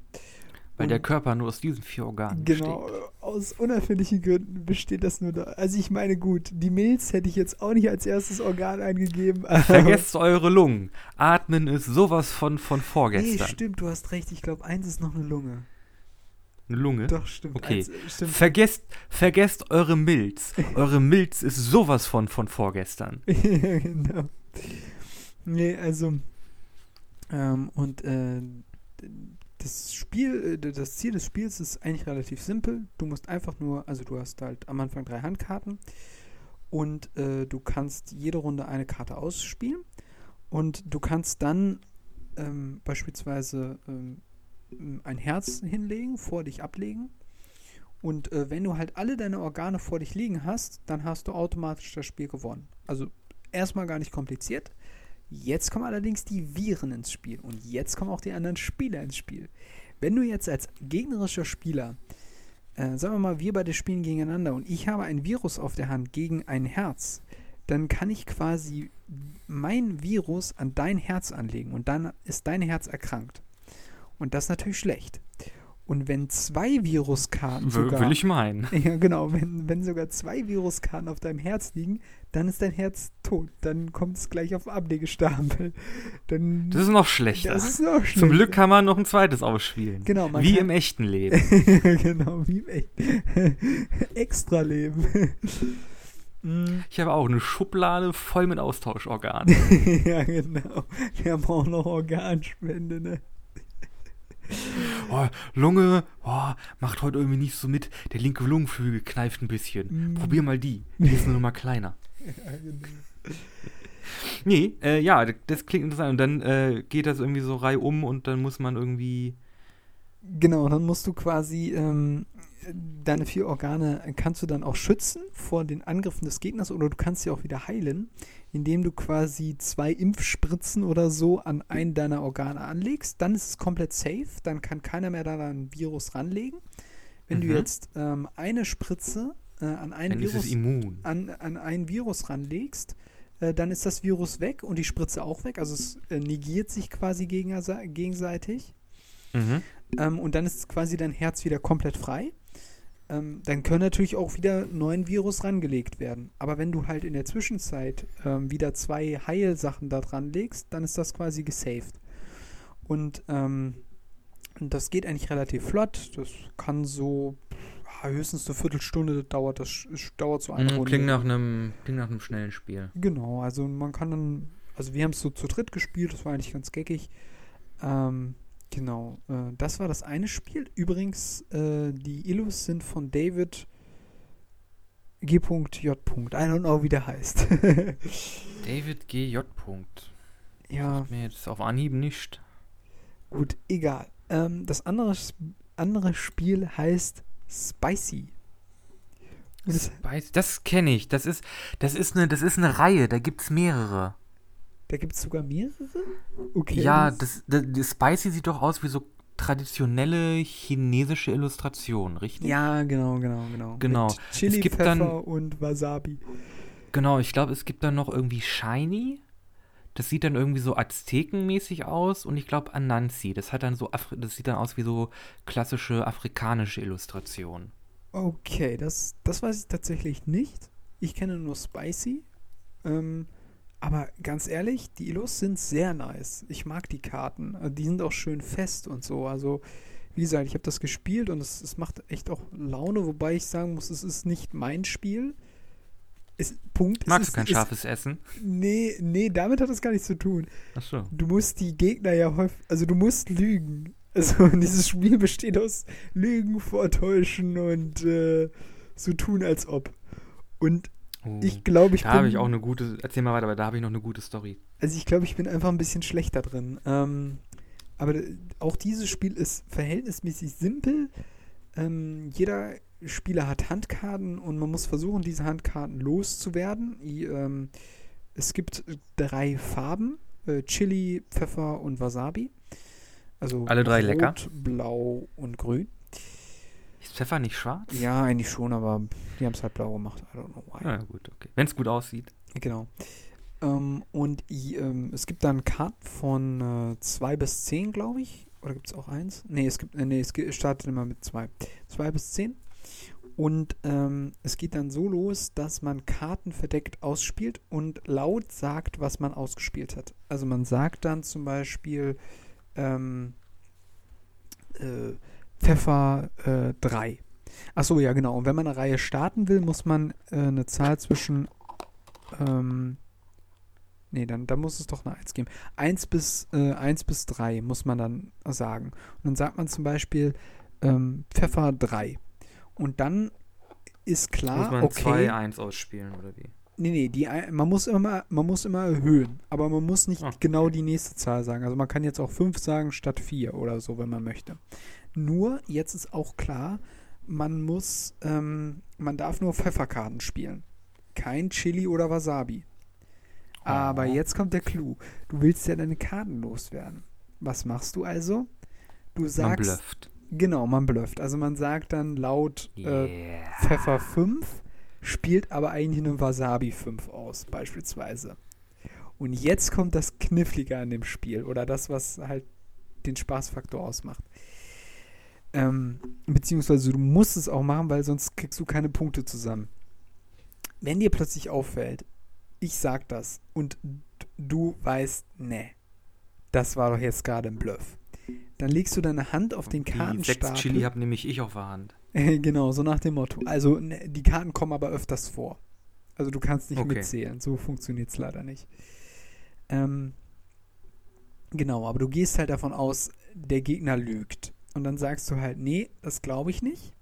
Weil Und- der Körper nur aus diesen vier Organen Genau, besteht. äh, aus unerfindlichen Gründen besteht das nur da. Also ich meine, gut, die Milz hätte ich jetzt auch nicht als erstes Organ eingegeben. Vergesst eure Lungen. Atmen ist sowas von, von Nee, vorgestern. stimmt, du hast recht. Ich glaube, eins ist noch eine Lunge. Eine Lunge. Doch, stimmt. Okay. Eins, äh, stimmt. Vergesst, vergesst eure Milz. Eure Milz ist sowas von, von vorgestern. ja, genau. Nee, also. Ähm, und äh, das Spiel, äh, das Ziel des Spiels ist eigentlich relativ simpel. Du musst einfach nur, also du hast halt am Anfang drei Handkarten und äh, du kannst jede Runde eine Karte ausspielen und du kannst dann ähm, beispielsweise ähm, ein Herz hinlegen, vor dich ablegen. Und äh, wenn du halt alle deine Organe vor dich liegen hast, dann hast du automatisch das Spiel gewonnen. Also erstmal gar nicht kompliziert. Jetzt kommen allerdings die Viren ins Spiel und jetzt kommen auch die anderen Spieler ins Spiel. Wenn du jetzt als gegnerischer Spieler, äh, sagen wir mal, wir beide spielen gegeneinander und ich habe ein Virus auf der Hand gegen ein Herz, dann kann ich quasi mein Virus an dein Herz anlegen und dann ist dein Herz erkrankt. Und das ist natürlich schlecht. Und wenn zwei Viruskarten sogar. will ich meinen. Ja, genau. Wenn, wenn sogar zwei Viruskarten auf deinem Herz liegen, dann ist dein Herz tot. Dann kommt es gleich auf den Ablegestapel. Dann, Das ist noch schlechter. das ist noch Zum Glück schlechter. kann man noch ein zweites ausspielen. Genau, man Wie kann- im echten Leben. genau, wie im echt. Extra Leben. Ich habe auch eine Schublade voll mit Austauschorganen. ja, genau. Wir haben auch noch Organspende, ne? Oh, Lunge, oh, macht heute irgendwie nicht so mit. Der linke Lungenflügel kneift ein bisschen. Mm. Probier mal die. Die ist nur mal kleiner. Ja, genau. Nee, äh, ja, das klingt interessant. Und dann äh, geht das irgendwie so reihum und dann muss man irgendwie. Genau, dann musst du quasi ähm, deine vier Organe kannst du dann auch schützen vor den Angriffen des Gegners oder du kannst sie auch wieder heilen, indem du quasi zwei Impfspritzen oder so an einen deiner Organe anlegst. Dann ist es komplett safe, dann kann keiner mehr da ein Virus ranlegen. Wenn du Mhm. jetzt ähm, eine Spritze äh, an einen Dann Virus an, an ein Virus ranlegst, äh, dann ist das Virus weg und die Spritze auch weg. Also es äh, negiert sich quasi gegense- gegenseitig. Mhm. Ähm, und dann ist quasi dein Herz wieder komplett frei. Ähm, dann können natürlich auch wieder neuen Virus rangelegt werden. Aber wenn du halt in der Zwischenzeit ähm, wieder zwei Heilsachen da dran legst, dann ist das quasi gesaved. Und ähm, das geht eigentlich relativ flott. Das kann so ja, höchstens eine Viertelstunde dauert. Das dauert so eine Mhm, Runde. Klingt nach einem klingt nach einem schnellen Spiel. Genau, also man kann dann, also wir haben es so zu dritt gespielt, das war eigentlich ganz geckig. Ähm, genau, äh, das war das eine Spiel. Übrigens, äh, die Illus sind von David G.J. I don't know, wie der heißt. David G. J. Punkt. ja, Mir jetzt auf Anhieb nicht. gut, egal. Ähm, das andere, andere Spiel heißt Spicy. Es, Spice, das kenne ich. Das ist, das ist eine, das ist eine Reihe. Da gibt's mehrere. Da gibt es sogar mehrere? Okay. ja, das, das, das Spicy sieht doch aus wie so traditionelle chinesische Illustration, richtig? Ja, genau, genau, genau. Genau. Mit Chili, Es gibt Pfeffer dann- und Wasabi. Genau, ich glaube, es gibt dann noch irgendwie Shiny. Das sieht dann irgendwie so Aztekenmäßig aus und ich glaube Anansi. Das hat dann so Afri das sieht dann aus wie so klassische afrikanische Illustration. Okay, das, das weiß ich tatsächlich nicht. Ich kenne nur Spicy. Ähm, aber ganz ehrlich, die Illus sind sehr nice. Ich mag die Karten. Also Die sind auch schön fest und so. Also, wie gesagt, ich habe das gespielt und es, es macht echt auch Laune, wobei ich sagen muss, es ist nicht mein Spiel. Es, Punkt. es Magst ist, du kein es- scharfes Essen? Nee, nee, damit hat das gar nichts zu tun. Achso. Du musst die Gegner ja häufig, also du musst lügen. Also dieses Spiel besteht aus Lügen, Vortäuschen und äh, so tun, als ob. Und Oh. ich glaube, ich da bin, habe ich auch eine gute, erzähl mal weiter, aber da habe ich noch eine gute Story. also ich glaube, ich bin einfach ein bisschen schlechter drin. Ähm, aber auch dieses Spiel ist verhältnismäßig simpel. Ähm, jeder Spieler hat Handkarten und man muss versuchen, diese Handkarten loszuwerden. I, ähm, es gibt drei Farben: äh, Chili, Pfeffer und Wasabi. Also Alle drei Rot, lecker? Blau und Grün. Ist Pfeffer nicht schwarz? Ja, eigentlich schon, aber die haben es halt blau gemacht. I don't know why. Ja, gut, okay. Wenn es gut aussieht. Genau. Ähm, und ähm, es gibt dann Karten von 2 bis 10, glaube ich. Oder gibt es auch eins? Nee, es gibt, äh, nee, es startet immer mit 2. 2 bis 10. Und ähm, es geht dann so los, dass man Karten verdeckt ausspielt und laut sagt, was man ausgespielt hat. Also man sagt dann zum Beispiel ähm, äh, Pfeffer 3. Achso, ja, genau. Und wenn man eine Reihe starten will, muss man äh, eine Zahl zwischen. Ähm, nee, dann, dann muss es doch eine 1 geben. 1 bis, äh, 1 bis 3 muss man dann sagen. Und dann sagt man zum Beispiel ähm, Pfeffer 3. Und dann ist klar, Muss man okay. 2-1 ausspielen, oder wie? Nee, nee, die, man muss immer, man muss immer erhöhen, aber man muss nicht Ah. genau die nächste Zahl sagen. Also man kann jetzt auch 5 sagen statt 4 oder so, wenn man möchte. Nur, jetzt ist auch klar, man muss, ähm, man darf nur Pfefferkarten spielen. Kein Chili oder Wasabi. Aber Oh. jetzt kommt der Clou. Du willst ja deine Karten loswerden. Was machst du also? Du Man sagst. blufft. Genau, man blufft. Also man sagt dann laut äh, Yeah. Pfeffer 5, spielt aber eigentlich eine Wasabi 5 aus, beispielsweise. Und jetzt kommt das Knifflige an dem Spiel oder das, was halt den Spaßfaktor ausmacht. Ähm, beziehungsweise du musst es auch machen, weil sonst kriegst du keine Punkte zusammen. Wenn dir plötzlich auffällt, ich sag das und du weißt, ne, das war doch jetzt gerade ein Bluff. Dann legst du deine Hand auf den Kartenstapel. Die sechs Chili habe nämlich ich auf der Hand. genau, so nach dem Motto. Also ne, die Karten kommen aber öfters vor. Also du kannst nicht Okay. mitzählen. So funktioniert es leider nicht. Ähm, genau, aber du gehst halt davon aus, der Gegner lügt. Und dann sagst du halt, nee, das glaube ich nicht.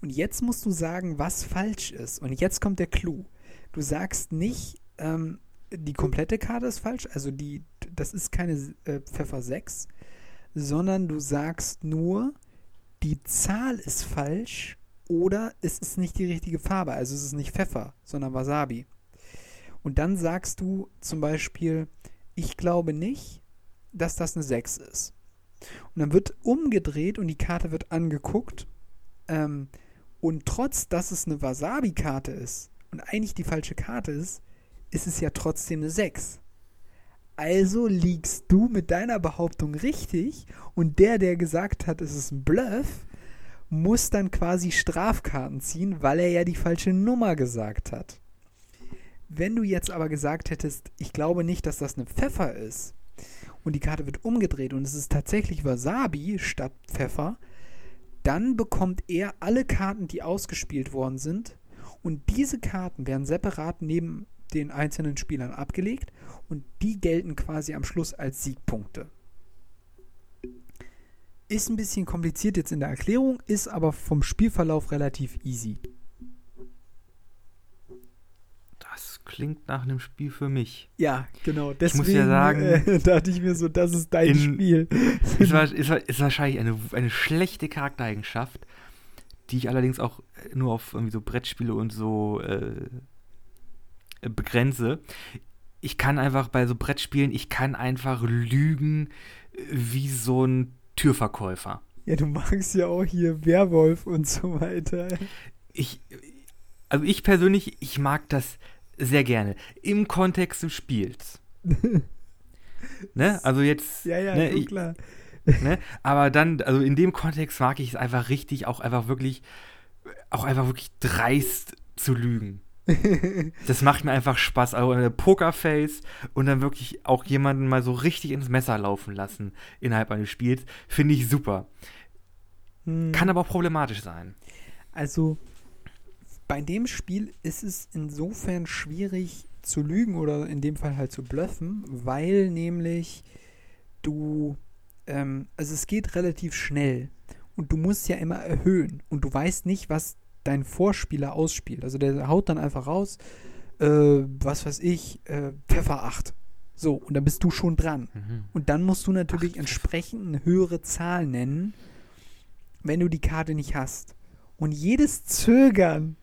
Und jetzt musst du sagen, was falsch ist. Und jetzt kommt der Clou. Du sagst nicht, ähm, die komplette Karte ist falsch, also die, das ist keine äh, Pfeffer 6, sondern du sagst nur, die Zahl ist falsch oder es ist nicht die richtige Farbe. Also es ist nicht Pfeffer, sondern Wasabi. Und dann sagst du zum Beispiel, ich glaube nicht, dass das eine 6 ist. Und dann wird umgedreht und die Karte wird angeguckt. Ähm, und trotz, dass es eine Wasabi-Karte ist und eigentlich die falsche Karte ist, ist es ja trotzdem eine 6. Also liegst du mit deiner Behauptung richtig und der, der gesagt hat, es ist ein Bluff, muss dann quasi Strafkarten ziehen, weil er ja die falsche Nummer gesagt hat. Wenn du jetzt aber gesagt hättest, ich glaube nicht, dass das eine Pfeffer ist und die Karte wird umgedreht und es ist tatsächlich Wasabi statt Pfeffer, dann bekommt er alle Karten, die ausgespielt worden sind und diese Karten werden separat neben den einzelnen Spielern abgelegt und die gelten quasi am Schluss als Siegpunkte. Ist ein bisschen kompliziert jetzt in der Erklärung, ist aber vom Spielverlauf relativ easy. Klingt nach einem Spiel für mich. Ja, genau. Deswegen muss ja sagen, äh, dachte ich mir so, das ist dein in- Spiel. Ist, ist, ist wahrscheinlich eine, eine schlechte Charaktereigenschaft, die ich allerdings auch nur auf irgendwie so Brettspiele und so äh, begrenze. Ich kann einfach bei so Brettspielen, ich kann einfach lügen äh, wie so ein Türverkäufer. Ja, du magst ja auch hier Werwolf und so weiter. Ich, also ich persönlich, ich mag das sehr gerne. Im Kontext des Spiels. ne? Also jetzt, Ja, ja, ne, ich, klar. ne? Aber dann, also in dem Kontext mag ich es einfach richtig, auch einfach wirklich, auch einfach wirklich dreist zu lügen. Das macht mir einfach Spaß. Also eine Pokerface und dann wirklich auch jemanden mal so richtig ins Messer laufen lassen innerhalb eines Spiels, finde ich super. Hm. Kann aber auch problematisch sein. Also bei dem Spiel ist es insofern schwierig zu lügen oder in dem Fall halt zu bluffen, weil nämlich du, ähm, also es geht relativ schnell und du musst ja immer erhöhen und du weißt nicht, was dein Vorspieler ausspielt. Also der haut dann einfach raus, äh, was weiß ich, äh, Pfeffer 8. So, und dann bist du schon dran. Mhm. Und dann musst du natürlich entsprechend eine höhere Zahl nennen, wenn du die Karte nicht hast. Und jedes Zögern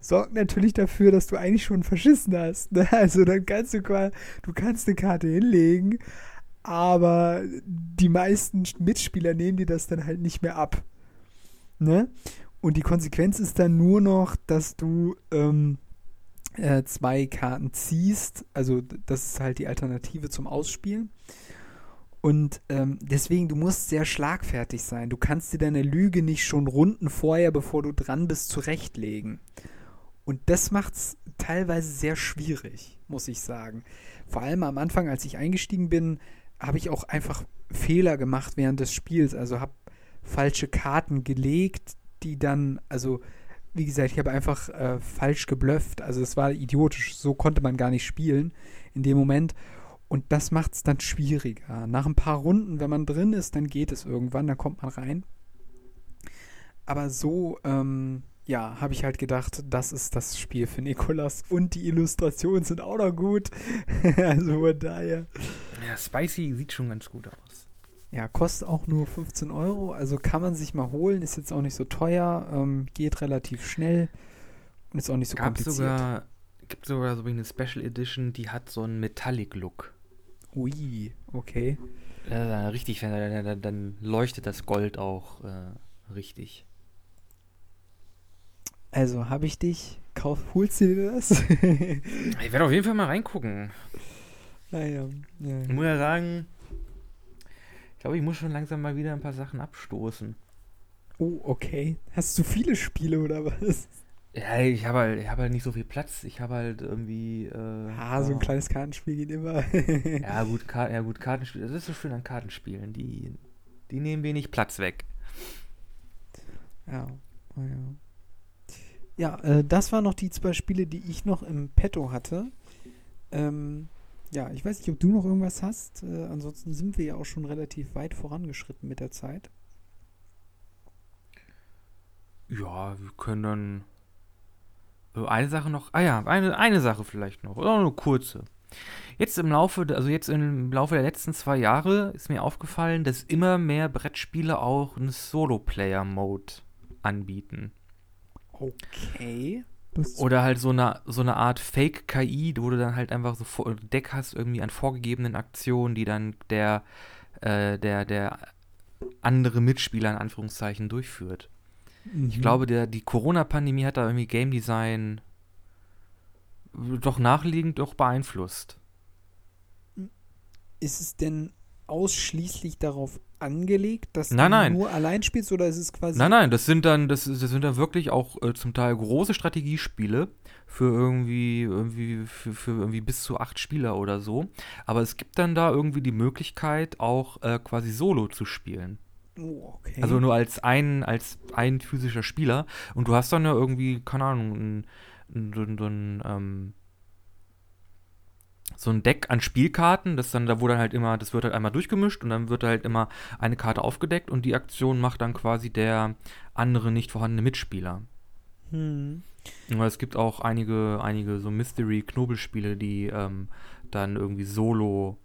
sorgt natürlich dafür, dass du eigentlich schon verschissen hast. Ne? Also dann kannst du quasi, du kannst eine Karte hinlegen, aber die meisten Mitspieler nehmen dir das dann halt nicht mehr ab. Ne? Und die Konsequenz ist dann nur noch, dass du ähm, äh, zwei Karten ziehst. Also das ist halt die Alternative zum Ausspielen. Und ähm, deswegen, du musst sehr schlagfertig sein. Du kannst dir deine Lüge nicht schon Runden vorher, bevor du dran bist, zurechtlegen. Und das macht's teilweise sehr schwierig, muss ich sagen. Vor allem am Anfang, als ich eingestiegen bin, habe ich auch einfach Fehler gemacht während des Spiels. Also habe falsche Karten gelegt, die dann, also wie gesagt, ich habe einfach äh, falsch geblufft. Also es war idiotisch. So konnte man gar nicht spielen in dem Moment. Und das macht es dann schwieriger. Nach ein paar Runden, wenn man drin ist, dann geht es irgendwann, dann kommt man rein. Aber so, ähm, ja, habe ich halt gedacht, das ist das Spiel für Nikolas. Und die Illustrationen sind auch noch gut. also von daher. Ja, Spicy sieht schon ganz gut aus. Ja, kostet auch nur 15 Euro. Also kann man sich mal holen. Ist jetzt auch nicht so teuer. Ähm, geht relativ schnell. Und ist auch nicht so Gab kompliziert. sogar, gibt sogar so eine Special Edition, die hat so einen Metallic-Look. Ui, okay. Äh, richtig, dann, dann, dann leuchtet das Gold auch äh, richtig. Also habe ich dich. Kauf, holst du dir das? Ich werde auf jeden Fall mal reingucken. naja. Ja. Ich muss ja sagen, ich glaube, ich muss schon langsam mal wieder ein paar Sachen abstoßen. Oh, okay. Hast du viele Spiele oder was? Ja, ich habe halt, ich hab halt nicht so viel Platz. Ich habe halt irgendwie. Äh, Ah, so ein ja. kleines Kartenspiel geht immer. Ja, gut, Ka ja, gut, Kartenspiele. Das ist so schön an Kartenspielen. Die, die nehmen wenig Platz weg. Ja, oh ja. Ja, äh, das waren noch die zwei Spiele, die ich noch im Petto hatte. Ähm, ja, ich weiß nicht, ob du noch irgendwas hast. Äh, ansonsten sind wir ja auch schon relativ weit vorangeschritten mit der Zeit. Ja, wir können dann. Eine Sache noch. Ah ja, eine, eine Sache vielleicht noch. Oder eine kurze. Jetzt im Laufe, also jetzt im Laufe der letzten zwei Jahre ist mir aufgefallen, dass immer mehr Brettspiele auch einen Solo-Player-Mode anbieten. Okay. Oder halt so eine, so eine Art Fake-KI, wo du dann halt einfach so vor- ein Deck hast, irgendwie an vorgegebenen Aktionen, die dann der, äh, der, der andere Mitspieler in Anführungszeichen durchführt. Ich Mhm. glaube, der, die Corona-Pandemie hat da irgendwie Game Design doch nachliegend doch beeinflusst. Ist es denn ausschließlich darauf angelegt, dass Nein, du nein. nur allein spielst oder ist es quasi. Nein, nein, das sind dann, das, das sind dann wirklich auch äh, zum Teil große Strategiespiele für irgendwie, irgendwie, für, für irgendwie bis zu acht Spieler oder so. Aber es gibt dann da irgendwie die Möglichkeit, auch äh, quasi Solo zu spielen. Oh, okay. Also nur als ein, als ein physischer Spieler. Und du hast dann ja irgendwie, keine Ahnung, ein, ein, ein, ein, ähm, so ein Deck an Spielkarten, das dann, da dann halt immer, das wird halt einmal durchgemischt und dann wird halt immer eine Karte aufgedeckt und die Aktion macht dann quasi der andere nicht vorhandene Mitspieler. Hm. Es gibt auch einige, einige so Mystery-Knobelspiele, die ähm, dann irgendwie solo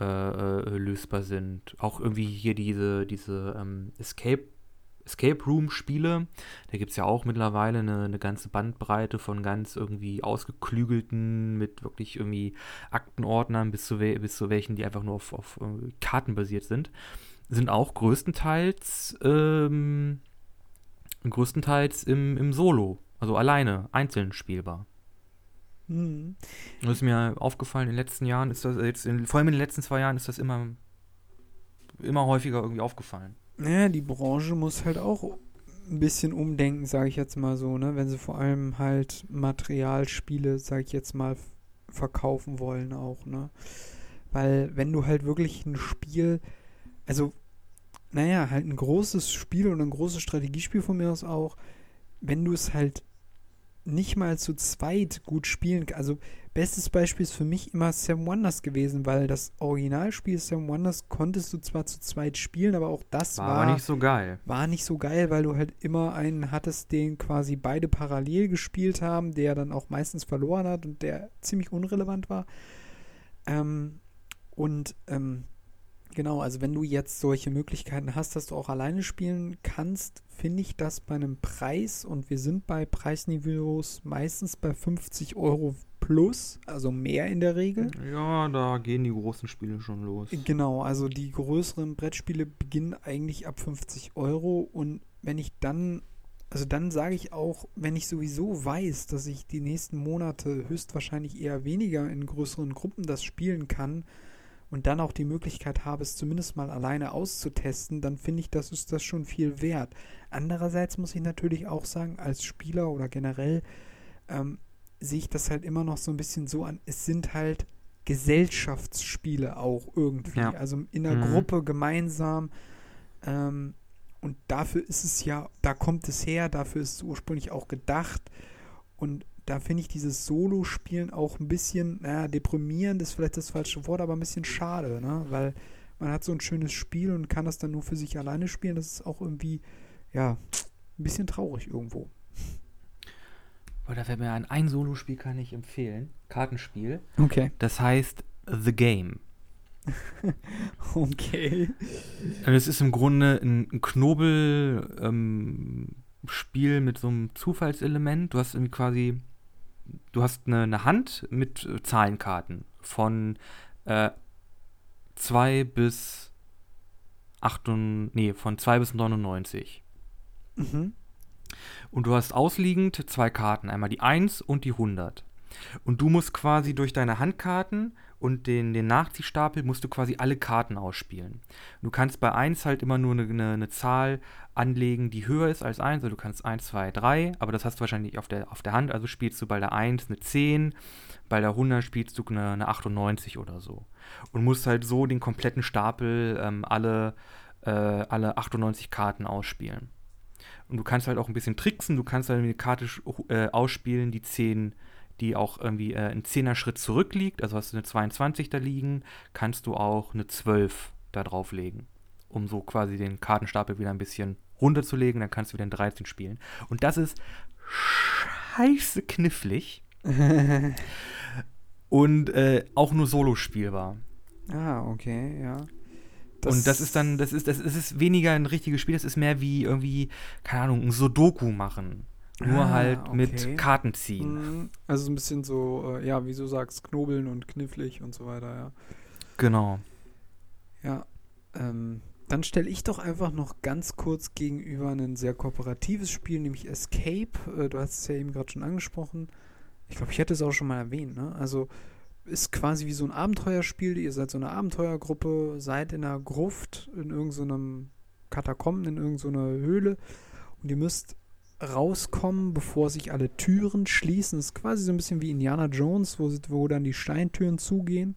äh, äh, lösbar sind. Auch irgendwie hier diese, diese ähm, Escape, Escape Room-Spiele. Da gibt es ja auch mittlerweile eine, eine ganze Bandbreite von ganz irgendwie ausgeklügelten, mit wirklich irgendwie Aktenordnern bis zu, bis zu welchen, die einfach nur auf, auf äh, Karten basiert sind. Sind auch größtenteils ähm, größtenteils im, im Solo, also alleine, einzeln spielbar. Hm. Das ist mir aufgefallen in den letzten Jahren, ist das jetzt, in, vor allem in den letzten zwei Jahren ist das immer, immer häufiger irgendwie aufgefallen. Naja, die Branche muss halt auch ein bisschen umdenken, sage ich jetzt mal so, ne? Wenn sie vor allem halt Materialspiele, sage ich jetzt mal, verkaufen wollen auch, ne? Weil wenn du halt wirklich ein Spiel, also, naja, halt ein großes Spiel und ein großes Strategiespiel von mir aus auch, wenn du es halt nicht mal zu zweit gut spielen kannst. Also, bestes Beispiel ist für mich immer Seven Wonders gewesen, weil das Originalspiel Seven Wonders konntest du zwar zu zweit spielen, aber auch das War, war, nicht so geil. war nicht so geil, weil du halt immer einen hattest, den quasi beide parallel gespielt haben, der dann auch meistens verloren hat und der ziemlich unrelevant war. Ähm, und ähm, genau, also wenn du jetzt solche Möglichkeiten hast, dass du auch alleine spielen kannst, finde ich das bei einem Preis und wir sind bei Preisniveaus meistens bei 50 Euro plus, also mehr in der Regel. Ja, da gehen die großen Spiele schon los. Genau, also die größeren Brettspiele beginnen eigentlich ab 50 Euro und wenn ich dann, also dann sage ich auch, wenn ich sowieso weiß, dass ich die nächsten Monate höchstwahrscheinlich eher weniger in größeren Gruppen das spielen kann und dann auch die Möglichkeit habe, es zumindest mal alleine auszutesten, dann finde ich, das ist das schon viel wert. Andererseits muss ich natürlich auch sagen, als Spieler oder generell ähm, sehe ich das halt immer noch so ein bisschen so an, es sind halt Gesellschaftsspiele auch irgendwie. Ja. Also in der Mhm. Gruppe gemeinsam. Ähm, und dafür ist es ja, da kommt es her, dafür ist es ursprünglich auch gedacht. Und da finde ich dieses Solo-Spielen auch ein bisschen, naja, deprimierend ist vielleicht das falsche Wort, aber ein bisschen schade, ne? Weil man hat so ein schönes Spiel und kann das dann nur für sich alleine spielen. Das ist auch irgendwie, ja, ein bisschen traurig irgendwo. Boah, da fällt mir ein, ein Solospiel kann ich empfehlen. Kartenspiel. Okay. Das heißt The Game. Okay. Und es ist im Grunde ein, ein Knobelspiel ähm, Spiel mit so einem Zufallselement. Du hast irgendwie quasi, du hast eine, eine Hand mit äh, Zahlenkarten von äh, 2 bis 8, nee, von 2 bis 99. Mhm. Und du hast ausliegend zwei Karten, einmal die 1 und die 100. Und du musst quasi durch deine Handkarten und den, den Nachziehstapel musst du quasi alle Karten ausspielen. Du kannst bei 1 halt immer nur eine, eine, Zahl anlegen, die höher ist als 1. Also du kannst 1, 2, 3, aber das hast du wahrscheinlich auf der, auf der Hand. Also spielst du bei der 1 eine 10, bei der 100 spielst du eine, eine 98 oder so. Und musst halt so den kompletten Stapel ähm, alle, äh, alle 98 Karten ausspielen. Und du kannst halt auch ein bisschen tricksen. Du kannst halt eine Karte äh, ausspielen, die 10 die auch irgendwie äh, einen 10er Schritt zurückliegt, also hast du eine 22 da liegen, kannst du auch eine 12 da drauflegen, um so quasi den Kartenstapel wieder ein bisschen runterzulegen, dann kannst du wieder einen 13 spielen. Und das ist scheiße knifflig. und äh, auch nur solo spielbar. Ah, okay, ja. Das und das ist dann, das ist, das ist weniger ein richtiges Spiel, das ist mehr wie irgendwie, keine Ahnung, ein Sudoku machen. Nur ah, halt okay. mit Karten ziehen. Mhm. Also ein bisschen so, äh, ja, wie du sagst, knobeln und knifflig und so weiter, ja. Genau. Ja, ähm, dann stelle ich doch einfach noch ganz kurz gegenüber ein sehr kooperatives Spiel, nämlich Escape. Äh, du hast es ja eben gerade schon angesprochen. Ich glaube, ich hätte es auch schon mal erwähnt, ne? Also ist quasi wie so ein Abenteuerspiel. Ihr seid so eine Abenteuergruppe, seid in einer Gruft, in irgendeinem Katakomben, in irgendeiner Höhle und ihr müsst rauskommen, bevor sich alle Türen schließen. Das ist quasi so ein bisschen wie Indiana Jones, wo, wo dann die Steintüren zugehen.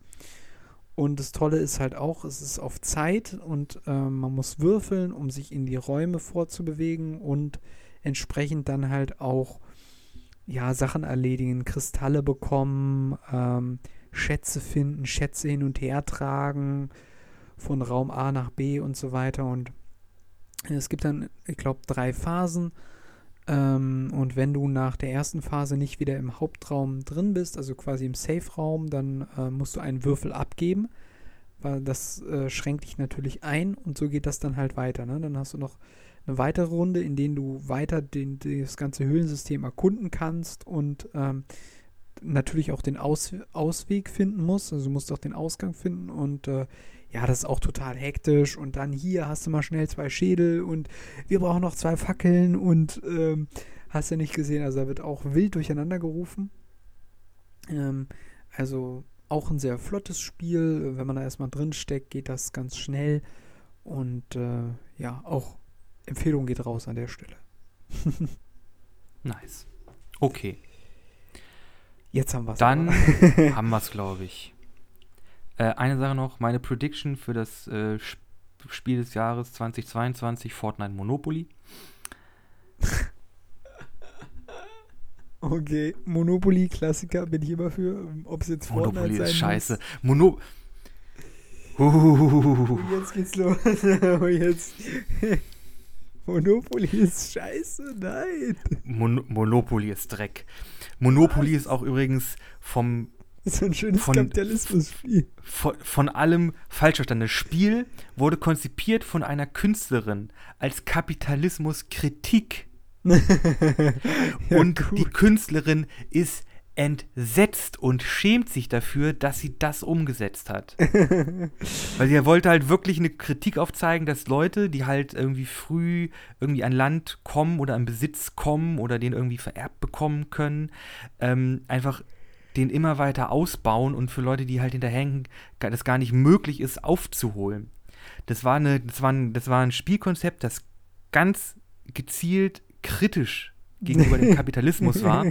Und das Tolle ist halt auch, es ist auf Zeit und äh, man muss würfeln, um sich in die Räume vorzubewegen und entsprechend dann halt auch ja, Sachen erledigen, Kristalle bekommen, ähm, Schätze finden, Schätze hin und her tragen, von Raum A nach B und so weiter. Und es gibt dann, ich glaube, drei Phasen. Ähm, und wenn du nach der ersten Phase nicht wieder im Hauptraum drin bist, also quasi im Safe-Raum, dann äh, musst du einen Würfel abgeben, weil das äh, schränkt dich natürlich ein und so geht das dann halt weiter. Ne? Dann hast du noch eine weitere Runde, in der du weiter den, das ganze Höhlensystem erkunden kannst und ähm, natürlich auch den Aus, Ausweg finden musst. Also du musst auch den Ausgang finden und äh, ja, das ist auch total hektisch und dann hier hast du mal schnell zwei Schädel und wir brauchen noch zwei Fackeln und ähm, hast du nicht gesehen, also da wird auch wild durcheinander gerufen. Ähm, also auch ein sehr flottes Spiel, wenn man da erstmal drin steckt, geht das ganz schnell und äh, ja, auch Empfehlung geht raus an der Stelle. nice. Okay. Jetzt haben wir es. Dann haben wir es, glaube ich. Äh, eine Sache noch, meine Prediction für das äh, Spiel des Jahres 2022, Fortnite Monopoly. Okay, Monopoly Klassiker bin ich immer für, ob es jetzt Fortnite Monopoly sein ist scheiße. Mono uh. jetzt geht's los. jetzt. Monopoly ist scheiße, nein. Mon Monopoly ist Dreck. Monopoly Was? ist auch übrigens vom so ein schönes Kapitalismus-Spiel. Von, von, allem falsch verstanden. Das Spiel wurde konzipiert von einer Künstlerin als Kapitalismuskritik. ja, und gut. die Künstlerin ist entsetzt und schämt sich dafür, dass sie das umgesetzt hat. Weil sie wollte halt wirklich eine Kritik aufzeigen, dass Leute, die halt irgendwie früh irgendwie an Land kommen oder an Besitz kommen oder den irgendwie vererbt bekommen können, ähm, einfach den immer weiter ausbauen und für Leute, die halt hinterhängen, das gar nicht möglich ist, aufzuholen. Das war, eine, das war, ein, das war ein Spielkonzept, das ganz gezielt kritisch gegenüber dem Kapitalismus war.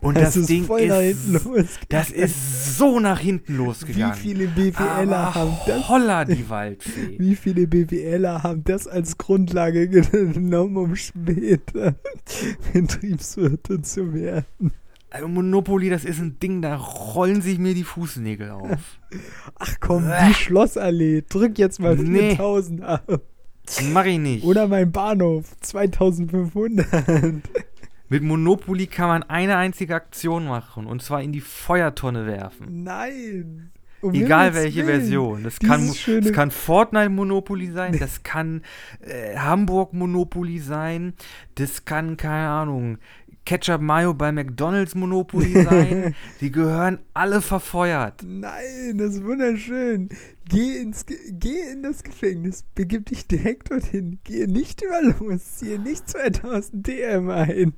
Und das, das Ding ist, das ist so nach hinten losgegangen. Wie viele BWLer haben das? Holla die Waldfee. Wie viele BWLer haben das als Grundlage genommen, um später Betriebswirte zu werden? Also Monopoly, das ist ein Ding, da rollen sich mir die Fußnägel auf. Ach komm, die Schlossallee. Drück jetzt mal 4000 nee. ab. Mach ich nicht. Oder mein Bahnhof, 2500. Mit Monopoly kann man eine einzige Aktion machen und zwar in die Feuertonne werfen. Nein. Um Egal welche Willen. Version. Das kann, das kann Fortnite Monopoly sein, das kann äh, Hamburg Monopoly sein, das kann, keine Ahnung, Ketchup Mayo bei McDonalds Monopoly sein. die gehören alle verfeuert. Nein, das ist wunderschön. Geh, ins, geh in das Gefängnis, begib dich direkt dorthin. Gehe nicht über los, ziehe nicht 2000 DM ein.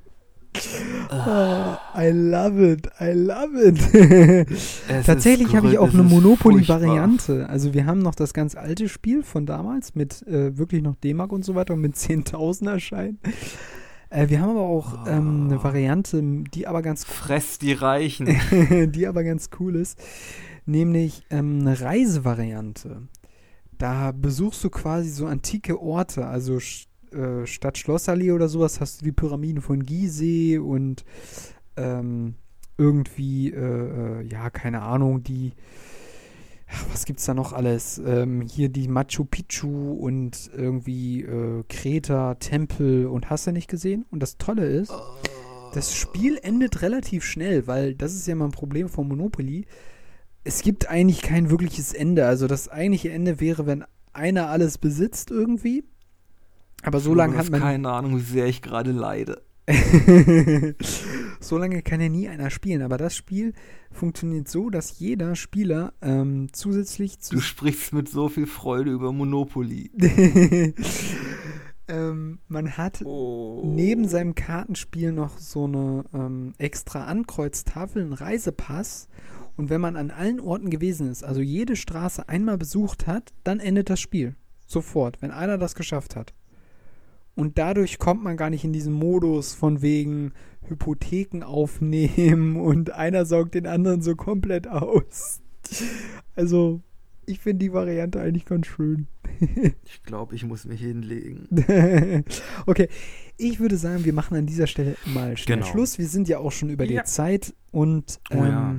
Oh, I love it, I love it. Tatsächlich habe ich auch eine Monopoly-Variante. Also wir haben noch das ganz alte Spiel von damals mit äh, wirklich noch D-Mark und so weiter und mit 10.000 erscheinen. Äh, wir haben aber auch ähm, eine Variante, die aber ganz Fress die Reichen. die aber ganz cool ist, nämlich ähm, eine Reisevariante. Da besuchst du quasi so antike Orte, also äh, statt Schlossallee oder sowas hast du die Pyramiden von Gizeh und ähm, irgendwie, äh, äh, ja, keine Ahnung, die, was gibt's da noch alles? Ähm, hier die Machu Picchu und irgendwie äh, Kreta, Tempel und hast du nicht gesehen? Und das Tolle ist, das Spiel endet relativ schnell, weil das ist ja mal ein Problem von Monopoly. Es gibt eigentlich kein wirkliches Ende. Also das eigentliche Ende wäre, wenn einer alles besitzt irgendwie aber so lange hat man. Keine Ahnung, wie sehr ich gerade leide. so lange kann ja nie einer spielen, aber das Spiel funktioniert so, dass jeder Spieler ähm, zusätzlich zu. Du sprichst mit so viel Freude über Monopoly. ähm, man hat oh. neben seinem Kartenspiel noch so eine ähm, extra Ankreuztafel, einen Reisepass. Und wenn man an allen Orten gewesen ist, also jede Straße einmal besucht hat, dann endet das Spiel. Sofort, wenn einer das geschafft hat. Und dadurch kommt man gar nicht in diesen Modus von wegen Hypotheken aufnehmen und einer saugt den anderen so komplett aus. Also, ich finde die Variante eigentlich ganz schön. ich glaube, ich muss mich hinlegen. okay, ich würde sagen, wir machen an dieser Stelle mal schnell genau. Schluss. Wir sind ja auch schon über ja. die Zeit und ähm, oh ja.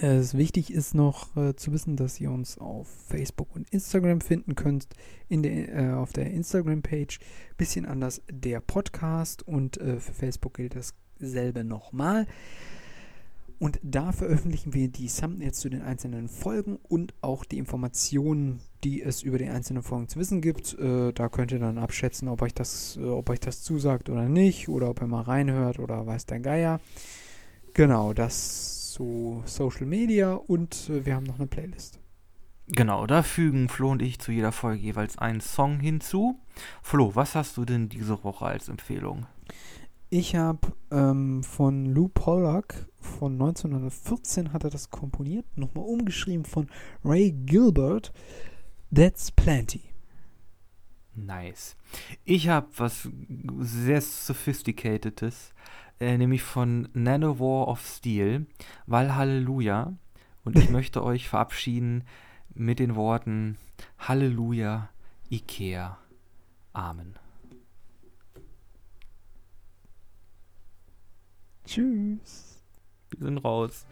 Es wichtig ist noch äh, zu wissen, dass ihr uns auf Facebook und Instagram finden könnt. In der, äh, auf der Instagram-Page bisschen anders der Podcast und äh, für Facebook gilt dasselbe nochmal. Und da veröffentlichen wir die Thumbnails zu den einzelnen Folgen und auch die Informationen, die es über die einzelnen Folgen zu wissen gibt. Äh, da könnt ihr dann abschätzen, ob euch das, äh, ob euch das zusagt oder nicht, oder ob ihr mal reinhört oder weiß der Geier. Genau, das zu Social Media und äh, wir haben noch eine Playlist. Genau, da fügen Flo und ich zu jeder Folge jeweils einen Song hinzu. Flo, was hast du denn diese Woche als Empfehlung? Ich habe ähm, von Lou Pollack von 1914 hat er das komponiert, nochmal umgeschrieben von Ray Gilbert. That's Plenty. Nice. Ich habe was sehr sophisticated's äh, nämlich von Nanowar of Steel, weil Halleluja. Und ich möchte euch verabschieden mit den Worten Halleluja, Ikea, Amen. Tschüss. Wir sind raus.